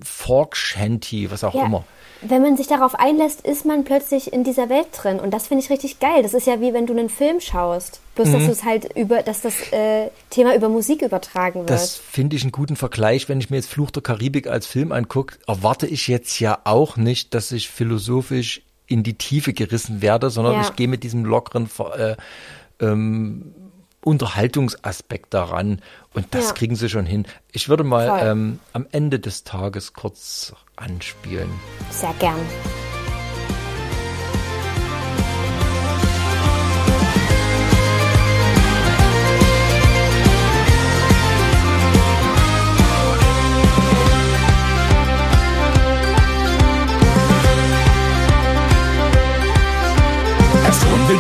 Folk Shanty, was auch Ja, immer. Wenn man sich darauf einlässt, ist man plötzlich in dieser Welt drin. Und das finde ich richtig geil. Das ist ja wie wenn du einen Film schaust. Bloß, Mhm. dass du es halt über, dass das äh, Thema über Musik übertragen wird. Das finde ich einen guten Vergleich. Wenn ich mir jetzt Fluch der Karibik als Film angucke, erwarte ich jetzt ja auch nicht, dass ich philosophisch in die Tiefe gerissen werde, sondern Ja. ich gehe mit diesem lockeren äh, ähm, Unterhaltungsaspekt daran und das Ja. kriegen sie schon hin. Ich würde mal ähm, am Ende des Tages kurz anspielen. Sehr gern.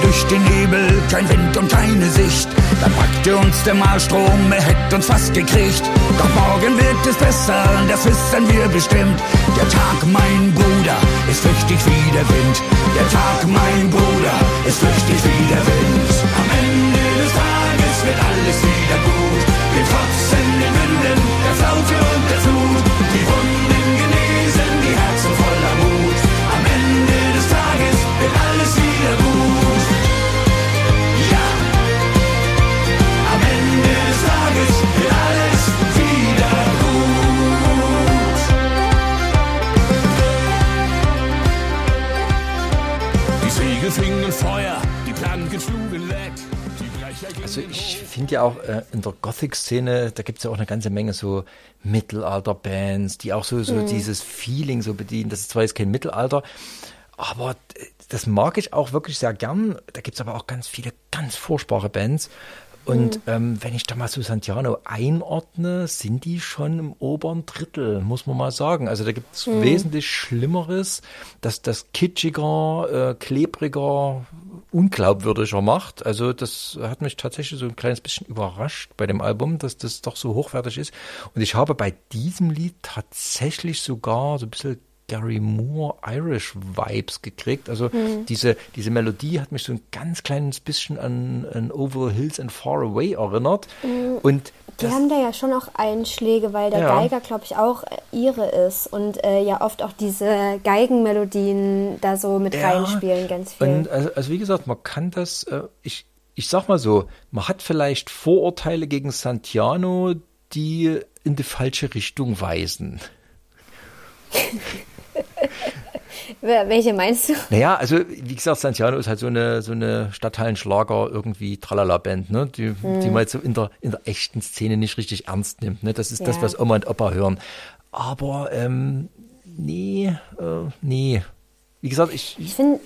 Durch den Nebel, kein Wind und keine Sicht. Dann packte uns der Malstrom, er hätte uns fast gekriegt. Doch morgen wird es besser, das wissen wir bestimmt. Der Tag, mein Bruder, ist flüchtig wie der Wind. Der Tag, mein Bruder, ist flüchtig wie der Wind. Am Ende des Tages wird alles wieder gut. Wir trotzen den Winden, der Flaute und der Flut. Die Wunden fingen Feuer, die Planken schlugen weg. Also ich finde ja auch äh, in der Gothic-Szene, da gibt es ja auch eine ganze Menge so Mittelalter-Bands, die auch so, so dieses Feeling so bedienen. Das ist zwar jetzt kein Mittelalter, aber das mag ich auch wirklich sehr gern. Da gibt es aber auch ganz viele ganz furchtbare Bands. Und ähm, wenn ich da mal so Santiano einordne, sind die schon im oberen Drittel, muss man mal sagen. Also da gibt es wesentlich Schlimmeres, dass das kitschiger, äh, klebriger, unglaubwürdiger macht. Also das hat mich tatsächlich so ein kleines bisschen überrascht bei dem Album, dass das doch so hochwertig ist. Und ich habe bei diesem Lied tatsächlich sogar so ein bisschen Gary Moore Irish Vibes gekriegt. Also diese, diese Melodie hat mich so ein ganz kleines bisschen an, an Over Hills and Far Away erinnert. Und Die das- haben da ja schon auch Einschläge, weil der Ja. Geiger, glaube ich, auch äh, ihre ist und äh, ja oft auch diese Geigenmelodien da so mit Ja, reinspielen, ganz viel. Und also, also wie gesagt, man kann das, äh, ich, ich sag mal so, man hat vielleicht Vorurteile gegen Santiano, die in die falsche Richtung weisen. Welche meinst du? Naja, also wie gesagt, Santiano ist halt so eine so eine Stadthallenschlager irgendwie Tralala-Band, ne? Die, die man jetzt so in der in der echten Szene nicht richtig ernst nimmt. Ne? Das ist das, Ja. was Oma und Opa hören. Aber ähm, nee, äh, nee. Wie gesagt, ich, Ich finde,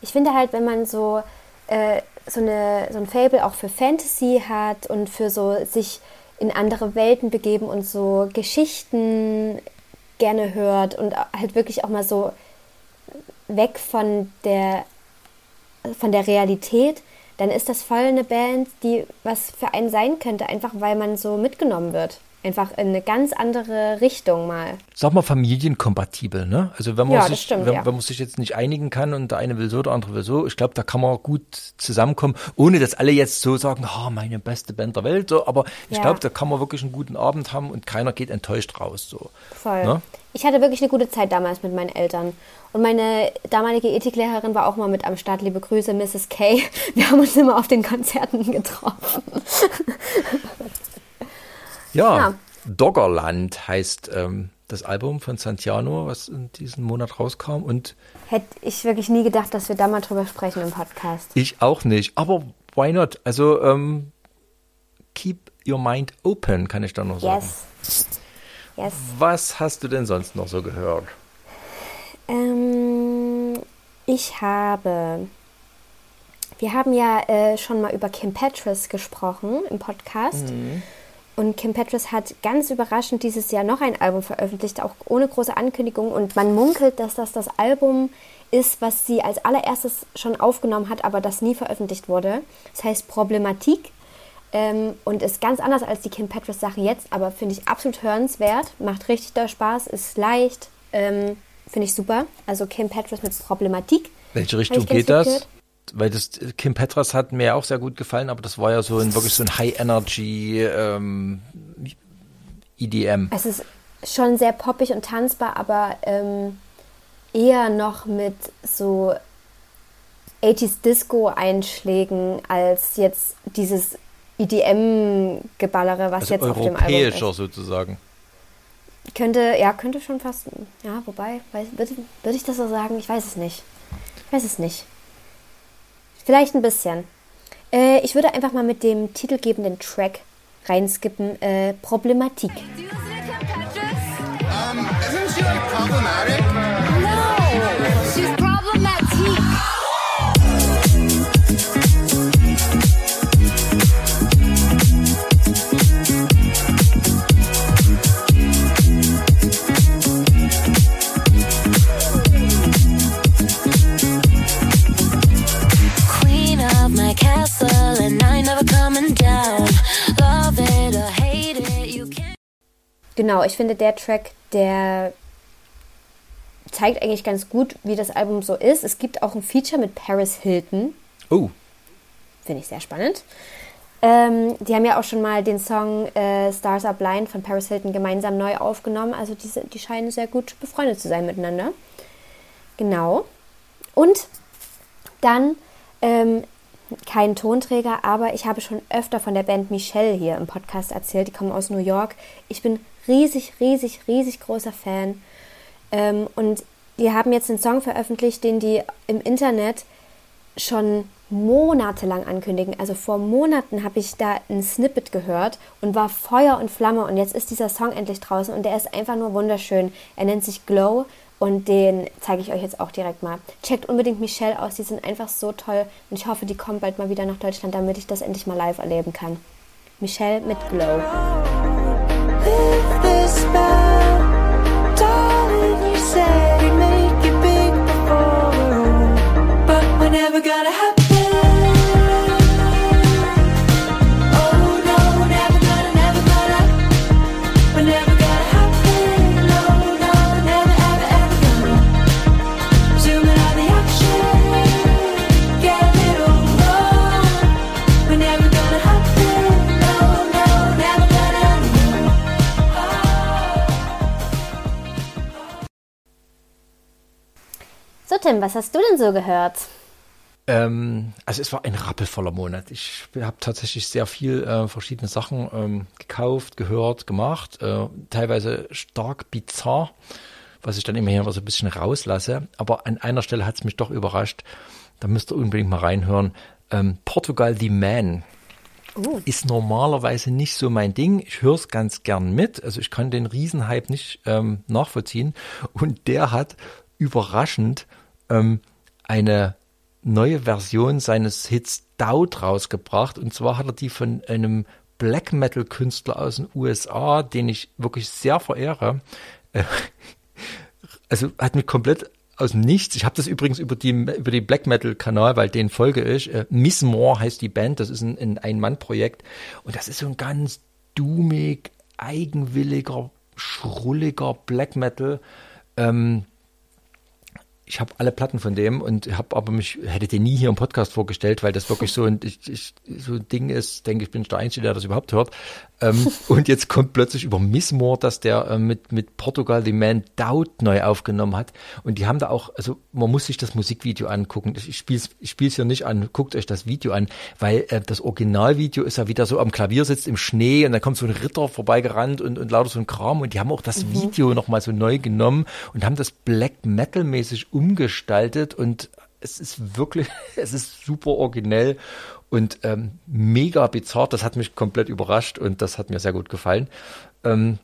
ich finde halt, wenn man so, äh, so, eine, so ein Fable auch für Fantasy hat und für so sich in andere Welten begeben und so Geschichten gerne hört und halt wirklich auch mal so weg von der, von der Realität, dann ist das voll eine Band, die was für einen sein könnte, einfach weil man so mitgenommen wird. Einfach in eine ganz andere Richtung mal. sag mal, familienkompatibel, ne? Also wenn man Ja, sich, stimmt, wenn, ja. wenn man sich jetzt nicht einigen kann und der eine will so, der andere will so, ich glaube, da kann man gut zusammenkommen, ohne dass alle jetzt so sagen, oh, meine beste Band der Welt, so, aber ich Ja. glaube, da kann man wirklich einen guten Abend haben und keiner geht enttäuscht raus, so. Voll. Ne? Ich hatte wirklich eine gute Zeit damals mit meinen Eltern. Und meine damalige Ethiklehrerin war auch mal mit am Start. Liebe Grüße, Mrs. Kay. Wir haben uns immer auf den Konzerten getroffen. Ja, Ja. Doggerland heißt ähm, das Album von Santiano, was in diesem Monat rauskam und Hätte ich wirklich nie gedacht, dass wir da mal drüber sprechen im Podcast. ich auch nicht, aber why not? Also ähm, keep your mind open, kann ich da noch sagen. Yes. Yes. Was hast du denn sonst noch so gehört? Ähm, ich habe. Wir haben ja äh, schon mal über Kim Petras gesprochen im Podcast. Und Kim Petras hat ganz überraschend dieses Jahr noch ein Album veröffentlicht, auch ohne große Ankündigung. Und man munkelt, dass das das Album ist, was sie als allererstes schon aufgenommen hat, aber das nie veröffentlicht wurde. Das heißt Problematik. Ähm, und ist ganz anders als die Kim Petras Sachen jetzt, aber finde ich absolut hörenswert. Macht richtig doll Spaß, ist leicht. Ähm, finde ich super. Also Kim Petras mit Problematik. Welche Richtung geht das? gehört. Weil das Kim Petras hat mir auch sehr gut gefallen, aber das war ja so ein wirklich so ein High Energy ähm, EDM. Es ist schon sehr poppig und tanzbar, aber ähm, eher noch mit so 80s Disco-Einschlägen als jetzt dieses EDM-Geballere, was Also jetzt auf dem Album europäischer ist. sozusagen. Könnte, ja, könnte schon fast, ja, wobei, würde, würde ich das so sagen? Ich weiß es nicht. Ich weiß es nicht. Vielleicht ein bisschen. Äh, ich würde einfach mal mit dem titelgebenden Track reinskippen, äh, Problematik. Isn't she Genau, ich finde der Track, der zeigt eigentlich ganz gut, wie das Album so ist. Es gibt auch ein Feature mit Paris Hilton, Oh, finde ich sehr spannend. Ähm, die haben ja auch schon mal den Song äh, Stars Are Blind von Paris Hilton gemeinsam neu aufgenommen. Also diese, die scheinen sehr gut befreundet zu sein miteinander. Genau. Und dann ähm, kein Tonträger, aber ich habe schon öfter von der Band Michelle hier im Podcast erzählt. Die kommen aus New York. Ich bin riesig, riesig, riesig großer Fan. Ähm, und die haben jetzt einen Song veröffentlicht, den die im Internet schon monatelang ankündigen. Also vor Monaten habe ich da ein Snippet gehört und war Feuer und Flamme und jetzt ist dieser Song endlich draußen und der ist einfach nur wunderschön. Er nennt sich Glow und den zeige ich euch jetzt auch direkt mal. Checkt unbedingt Michelle aus, die sind einfach so toll und ich hoffe, die kommt bald mal wieder nach Deutschland, damit ich das endlich mal live erleben kann. Michelle mit Glow. Never gonna happen. Tim, was hast du denn so gehört? Ähm, also es war ein rappelvoller Monat. Ich habe tatsächlich sehr viel äh, verschiedene Sachen ähm, gekauft, gehört, gemacht. Äh, teilweise stark bizarr, was ich dann immer hier so ein bisschen rauslasse. Aber an einer Stelle hat es mich doch überrascht. Da müsst ihr unbedingt mal reinhören. Ähm, Portugal the Man ist normalerweise nicht so mein Ding. Ich höre es ganz gern mit. Also ich kann den Riesenhype nicht ähm, nachvollziehen. Und der hat überraschend ähm, eine neue Version seines Hits Doubt rausgebracht. Und zwar hat er die von einem Black Metal Künstler aus den USA, den ich wirklich sehr verehre. Äh, also hat mich komplett aus dem Nichts. Ich habe das übrigens über die über die Black Metal Kanal, weil den folge ich. Äh, Miss Moore heißt die Band. Das ist ein, ein Ein-Mann-Projekt und das ist so ein ganz dummig, eigenwilliger, schrulliger Black Metal. Ähm, ich habe alle Platten von dem und habe aber mich hätte den nie hier im Podcast vorgestellt, weil das wirklich so ein ich, ich, so ein Ding ist. Denke ich bin der Einzige, der das überhaupt hört. Ähm, und jetzt kommt plötzlich über Missmore, dass der äh, mit mit Portugal the Man Doubt neu aufgenommen hat und die haben da auch also man muss sich das Musikvideo angucken. Ich spiel's ich spiel's hier nicht an. Guckt euch das Video an, weil äh, das Originalvideo ist ja wieder so am Klavier sitzt im Schnee und da kommt so ein Ritter vorbeigerannt und und lauter so ein Kram und die haben auch das Video noch mal so neu genommen und haben das Black Metal mäßig umgestaltet und es ist wirklich, es ist super originell und ähm, mega bizarr. Das hat mich komplett überrascht und das hat mir sehr gut gefallen. Ähm,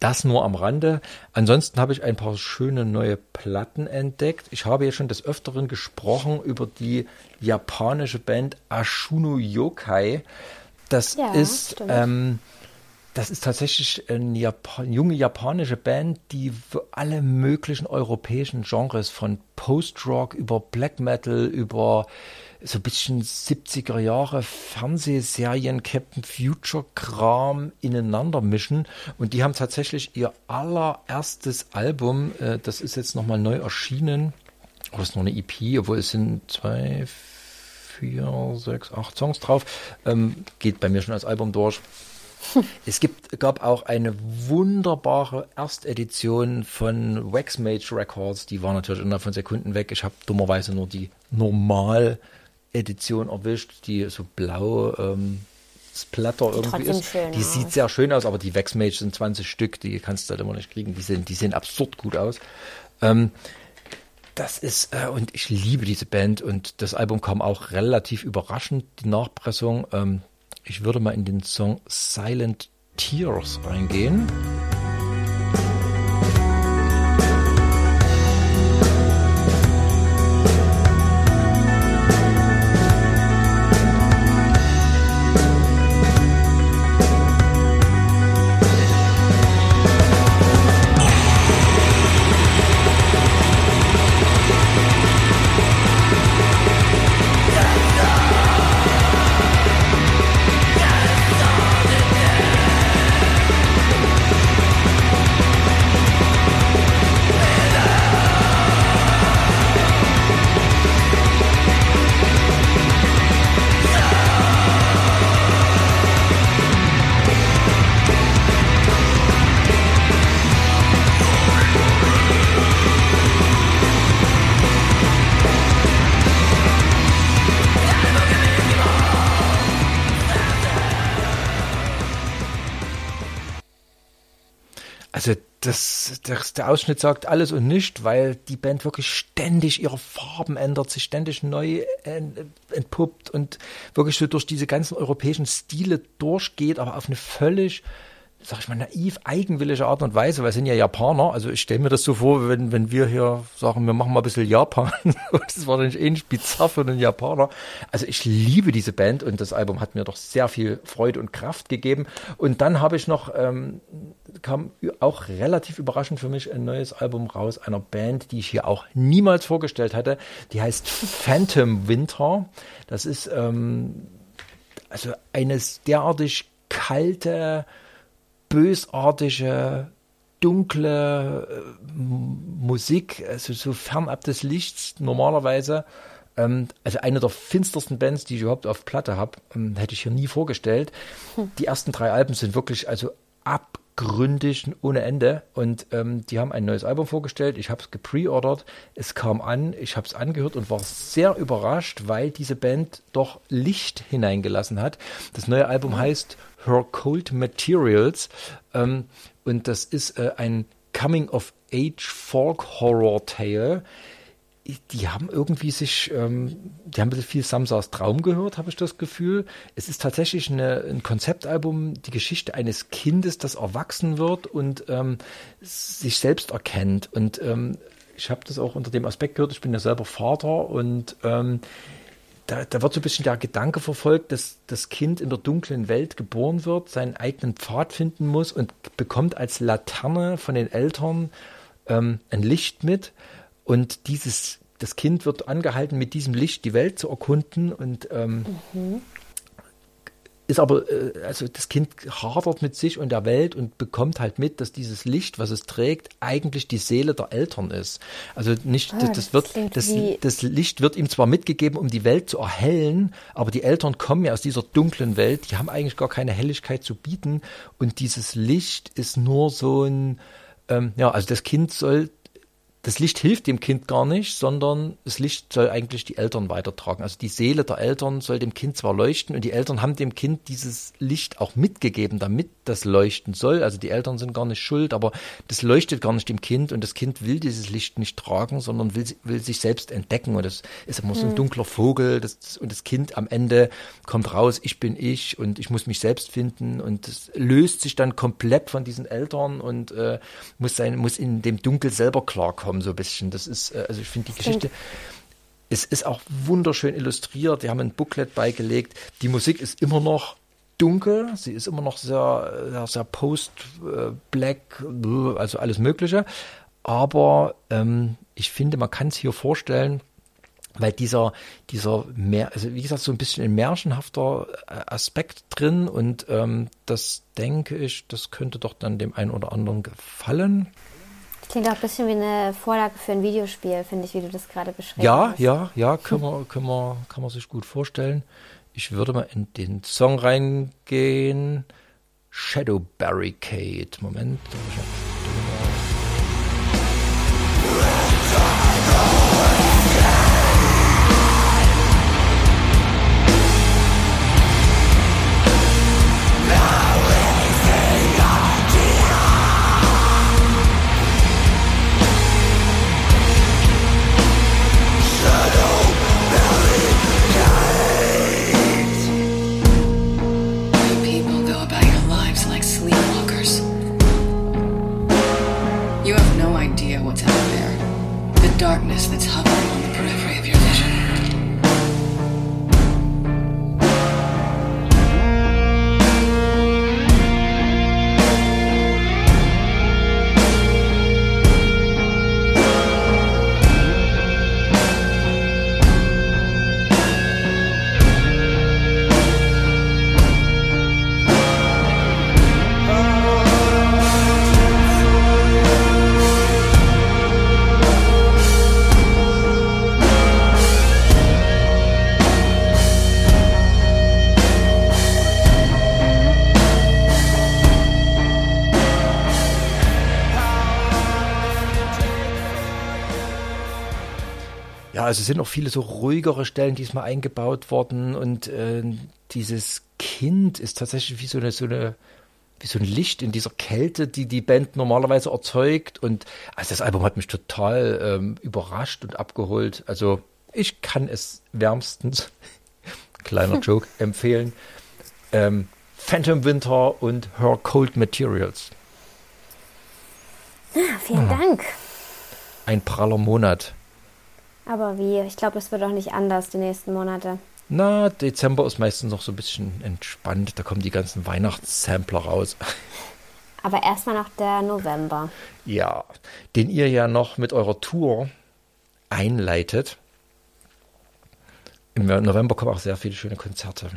das nur am Rande. Ansonsten habe ich ein paar schöne neue Platten entdeckt. Ich habe ja schon des Öfteren gesprochen über die japanische Band Ashuno Yokai. Das Ja, ist ähm, das ist tatsächlich eine Japa junge japanische Band, die alle möglichen europäischen Genres von Post-Rock über Black Metal über so ein bisschen 70er Jahre Fernsehserien, Captain Future Kram ineinander mischen. Und die haben tatsächlich ihr allererstes Album, äh, das ist jetzt nochmal neu erschienen. Oh, das ist noch eine EP, obwohl es sind zwei, vier, sechs, acht Songs drauf. Ähm, geht bei mir schon als Album durch. Es gibt, gab auch eine wunderbare Erstedition von Waxmage Records. Die war natürlich innerhalb von Sekunden weg. Ich habe dummerweise nur die Normal-Edition erwischt, die so blau ähm, Splatter irgendwie ist. schön die aus. sieht sehr schön aus, aber die Waxmage sind 20 Stück, die kannst du halt immer nicht kriegen. Die sehen, die sehen absurd gut aus. Ähm, das ist, äh, und ich liebe diese Band und das Album kam auch relativ überraschend, die Nachpressung. Ähm, ich würde mal in den Song Silent Tears reingehen. Das, das, der Ausschnitt sagt alles und nicht, weil die Band wirklich ständig ihre Farben ändert, sich ständig neu ent- entpuppt und wirklich so durch diese ganzen europäischen Stile durchgeht, aber auf eine völlig, sag ich mal, naiv, eigenwillige Art und Weise, weil es sind ja Japaner. Also ich stelle mir das so vor, wenn, wenn wir hier sagen, wir machen mal ein bisschen Japan. das ist wahrscheinlich ähnlich bizarr für einen Japaner. Also ich liebe diese Band und das Album hat mir doch sehr viel Freude und Kraft gegeben. Und dann habe ich noch, ähm, kam auch relativ überraschend für mich ein neues Album raus, einer Band, die ich hier auch niemals vorgestellt hatte. Die heißt Phantom Winter. Das ist ähm, also eines derartig kalte, bösartige, dunkle äh, Musik, also so fernab des Lichts normalerweise. Ähm, also eine der finstersten Bands, die ich überhaupt auf Platte habe, ähm, hätte ich hier nie vorgestellt. Die ersten drei Alben sind wirklich also gründig ohne Ende. Und ähm, die haben ein neues Album vorgestellt. Ich habe es gepreordert. Es kam an, ich habe es angehört und war sehr überrascht, weil diese Band doch Licht hineingelassen hat. Das neue Album heißt Her Cold Materials. Ähm, und das ist äh, ein Coming-of-Age Folk-Horror-Tale die haben irgendwie sich, ähm, die haben ein bisschen viel Samsas Traum gehört, habe ich das Gefühl. Es ist tatsächlich eine, ein Konzeptalbum, die Geschichte eines Kindes, das erwachsen wird und ähm, sich selbst erkennt. Und ähm, ich habe das auch unter dem Aspekt gehört, ich bin ja selber Vater und ähm, da, da wird so ein bisschen der Gedanke verfolgt, dass das Kind in der dunklen Welt geboren wird, seinen eigenen Pfad finden muss und bekommt als Laterne von den Eltern ähm, ein Licht mit. Und dieses, das Kind wird angehalten, mit diesem Licht die Welt zu erkunden und ähm, ist aber, äh, also das Kind hadert mit sich und der Welt und bekommt halt mit, dass dieses Licht, was es trägt, eigentlich die Seele der Eltern ist. Also nicht, Ah, das, das wird, das, das Licht wird ihm zwar mitgegeben, um die Welt zu erhellen, aber die Eltern kommen ja aus dieser dunklen Welt, die haben eigentlich gar keine Helligkeit zu bieten und dieses Licht ist nur so ein, ähm, ja, also das Kind soll das Licht hilft dem Kind gar nicht, sondern das Licht soll eigentlich die Eltern weitertragen. Also die Seele der Eltern soll dem Kind zwar leuchten und die Eltern haben dem Kind dieses Licht auch mitgegeben, damit das leuchten soll. Also die Eltern sind gar nicht schuld, aber das leuchtet gar nicht dem Kind und das Kind will dieses Licht nicht tragen, sondern will, will sich selbst entdecken. Und das ist immer so ein dunkler Vogel das, und das Kind am Ende kommt raus, ich bin ich und ich muss mich selbst finden und das löst sich dann komplett von diesen Eltern und äh, muss sein, muss in dem Dunkel selber klarkommen, so ein bisschen. Das ist, äh, also ich finde die Geschichte. Es ist auch wunderschön illustriert. Die haben ein Booklet beigelegt. Die Musik ist immer noch dunkel. Sie ist immer noch sehr, sehr, sehr post-black, also alles Mögliche. Aber ähm, ich finde, man kann es hier vorstellen, weil dieser, dieser mehr, also wie gesagt, so ein bisschen ein märchenhafter äh, Aspekt drin und ähm, das denke ich, das könnte doch dann dem einen oder anderen gefallen. Klingt auch ein bisschen wie eine Vorlage für ein Videospiel, finde ich, wie du das gerade beschrieben Ja, hast. ja, ja, können wir, können wir, kann man sich gut vorstellen. Ich würde mal in den Song reingehen. Shadow Barricade. Moment. Also es sind noch viele so ruhigere Stellen diesmal eingebaut worden und äh, dieses Kind ist tatsächlich wie so eine, so eine wie so ein Licht in dieser Kälte, die die Band normalerweise erzeugt. Und also das Album hat mich total ähm, überrascht und abgeholt. Also ich kann es wärmstens, kleiner Joke, empfehlen. Ähm, Phantom Winter und Her Cold Materials. Ah, vielen Dank. Ein praller Monat. Aber wie? Ich glaube, es wird auch nicht anders die nächsten Monate. Na, Dezember ist meistens noch so ein bisschen entspannt. Da kommen die ganzen Weihnachtssampler raus. Aber erstmal noch der November. Ja, den ihr ja noch mit eurer Tour einleitet. Im November kommen auch sehr viele schöne Konzerte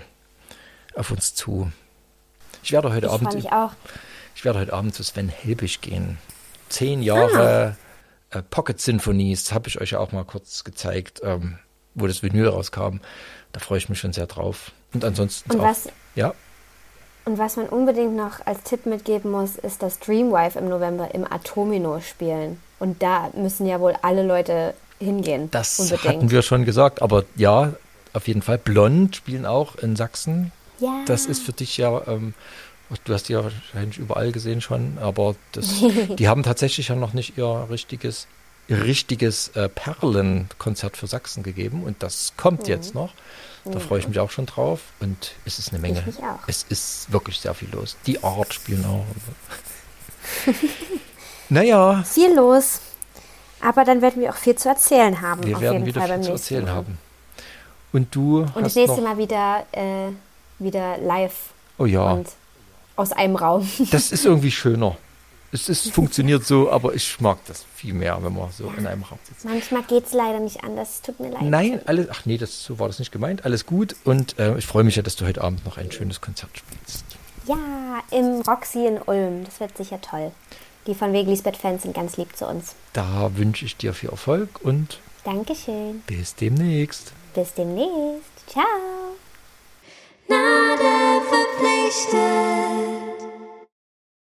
auf uns zu. Ich werde heute Ich Abend, mich auch. ich werde heute Abend zu Sven Helbig gehen. Zehn Jahre äh, Pocket Symphonies habe ich euch ja auch mal kurz gezeigt, ähm, wo das Vinyl rauskam. Da freue ich mich schon sehr drauf. Und ansonsten Und auch, was, ja. Und was man unbedingt noch als Tipp mitgeben muss, ist das Dreamwife im November im Atomino spielen. Und da müssen ja wohl alle Leute hingehen. Das unbedingt. hatten wir schon gesagt, aber ja, auf jeden Fall. Blond spielen auch in Sachsen. Ja. Das ist für dich ja, ähm, du hast die ja wahrscheinlich überall gesehen schon, aber das, die haben tatsächlich ja noch nicht ihr richtiges, ihr richtiges äh, Perlenkonzert für Sachsen gegeben und das kommt Mhm. jetzt noch. Da freue ich mich auch schon drauf und es ist eine Menge. mich auch. Es ist wirklich sehr viel los. Die Art spielen auch. naja, Viel los. Aber dann werden wir auch viel zu erzählen haben. wir werden wieder Fall viel zu erzählen Mal. haben. Und du Und das nächste Mal wieder, äh, wieder live Oh ja. und aus einem Raum. Das ist irgendwie schöner. Es ist, funktioniert so, aber ich mag das viel mehr, wenn man so in einem Raum sitzt. Manchmal geht es leider nicht anders. Tut mir leid. Nein, alles, ach nee, das, so war das nicht gemeint. Alles gut und äh, ich freue mich ja, dass du heute Abend noch ein schönes Konzert spielst. Ja, im Roxy in Ulm. Das wird sicher toll. Die von Wegen Lisbeth-Fans sind ganz lieb zu uns. Da wünsche ich dir viel Erfolg und Dankeschön. bis demnächst. Bis demnächst. Ciao. Gnade verpflichtet.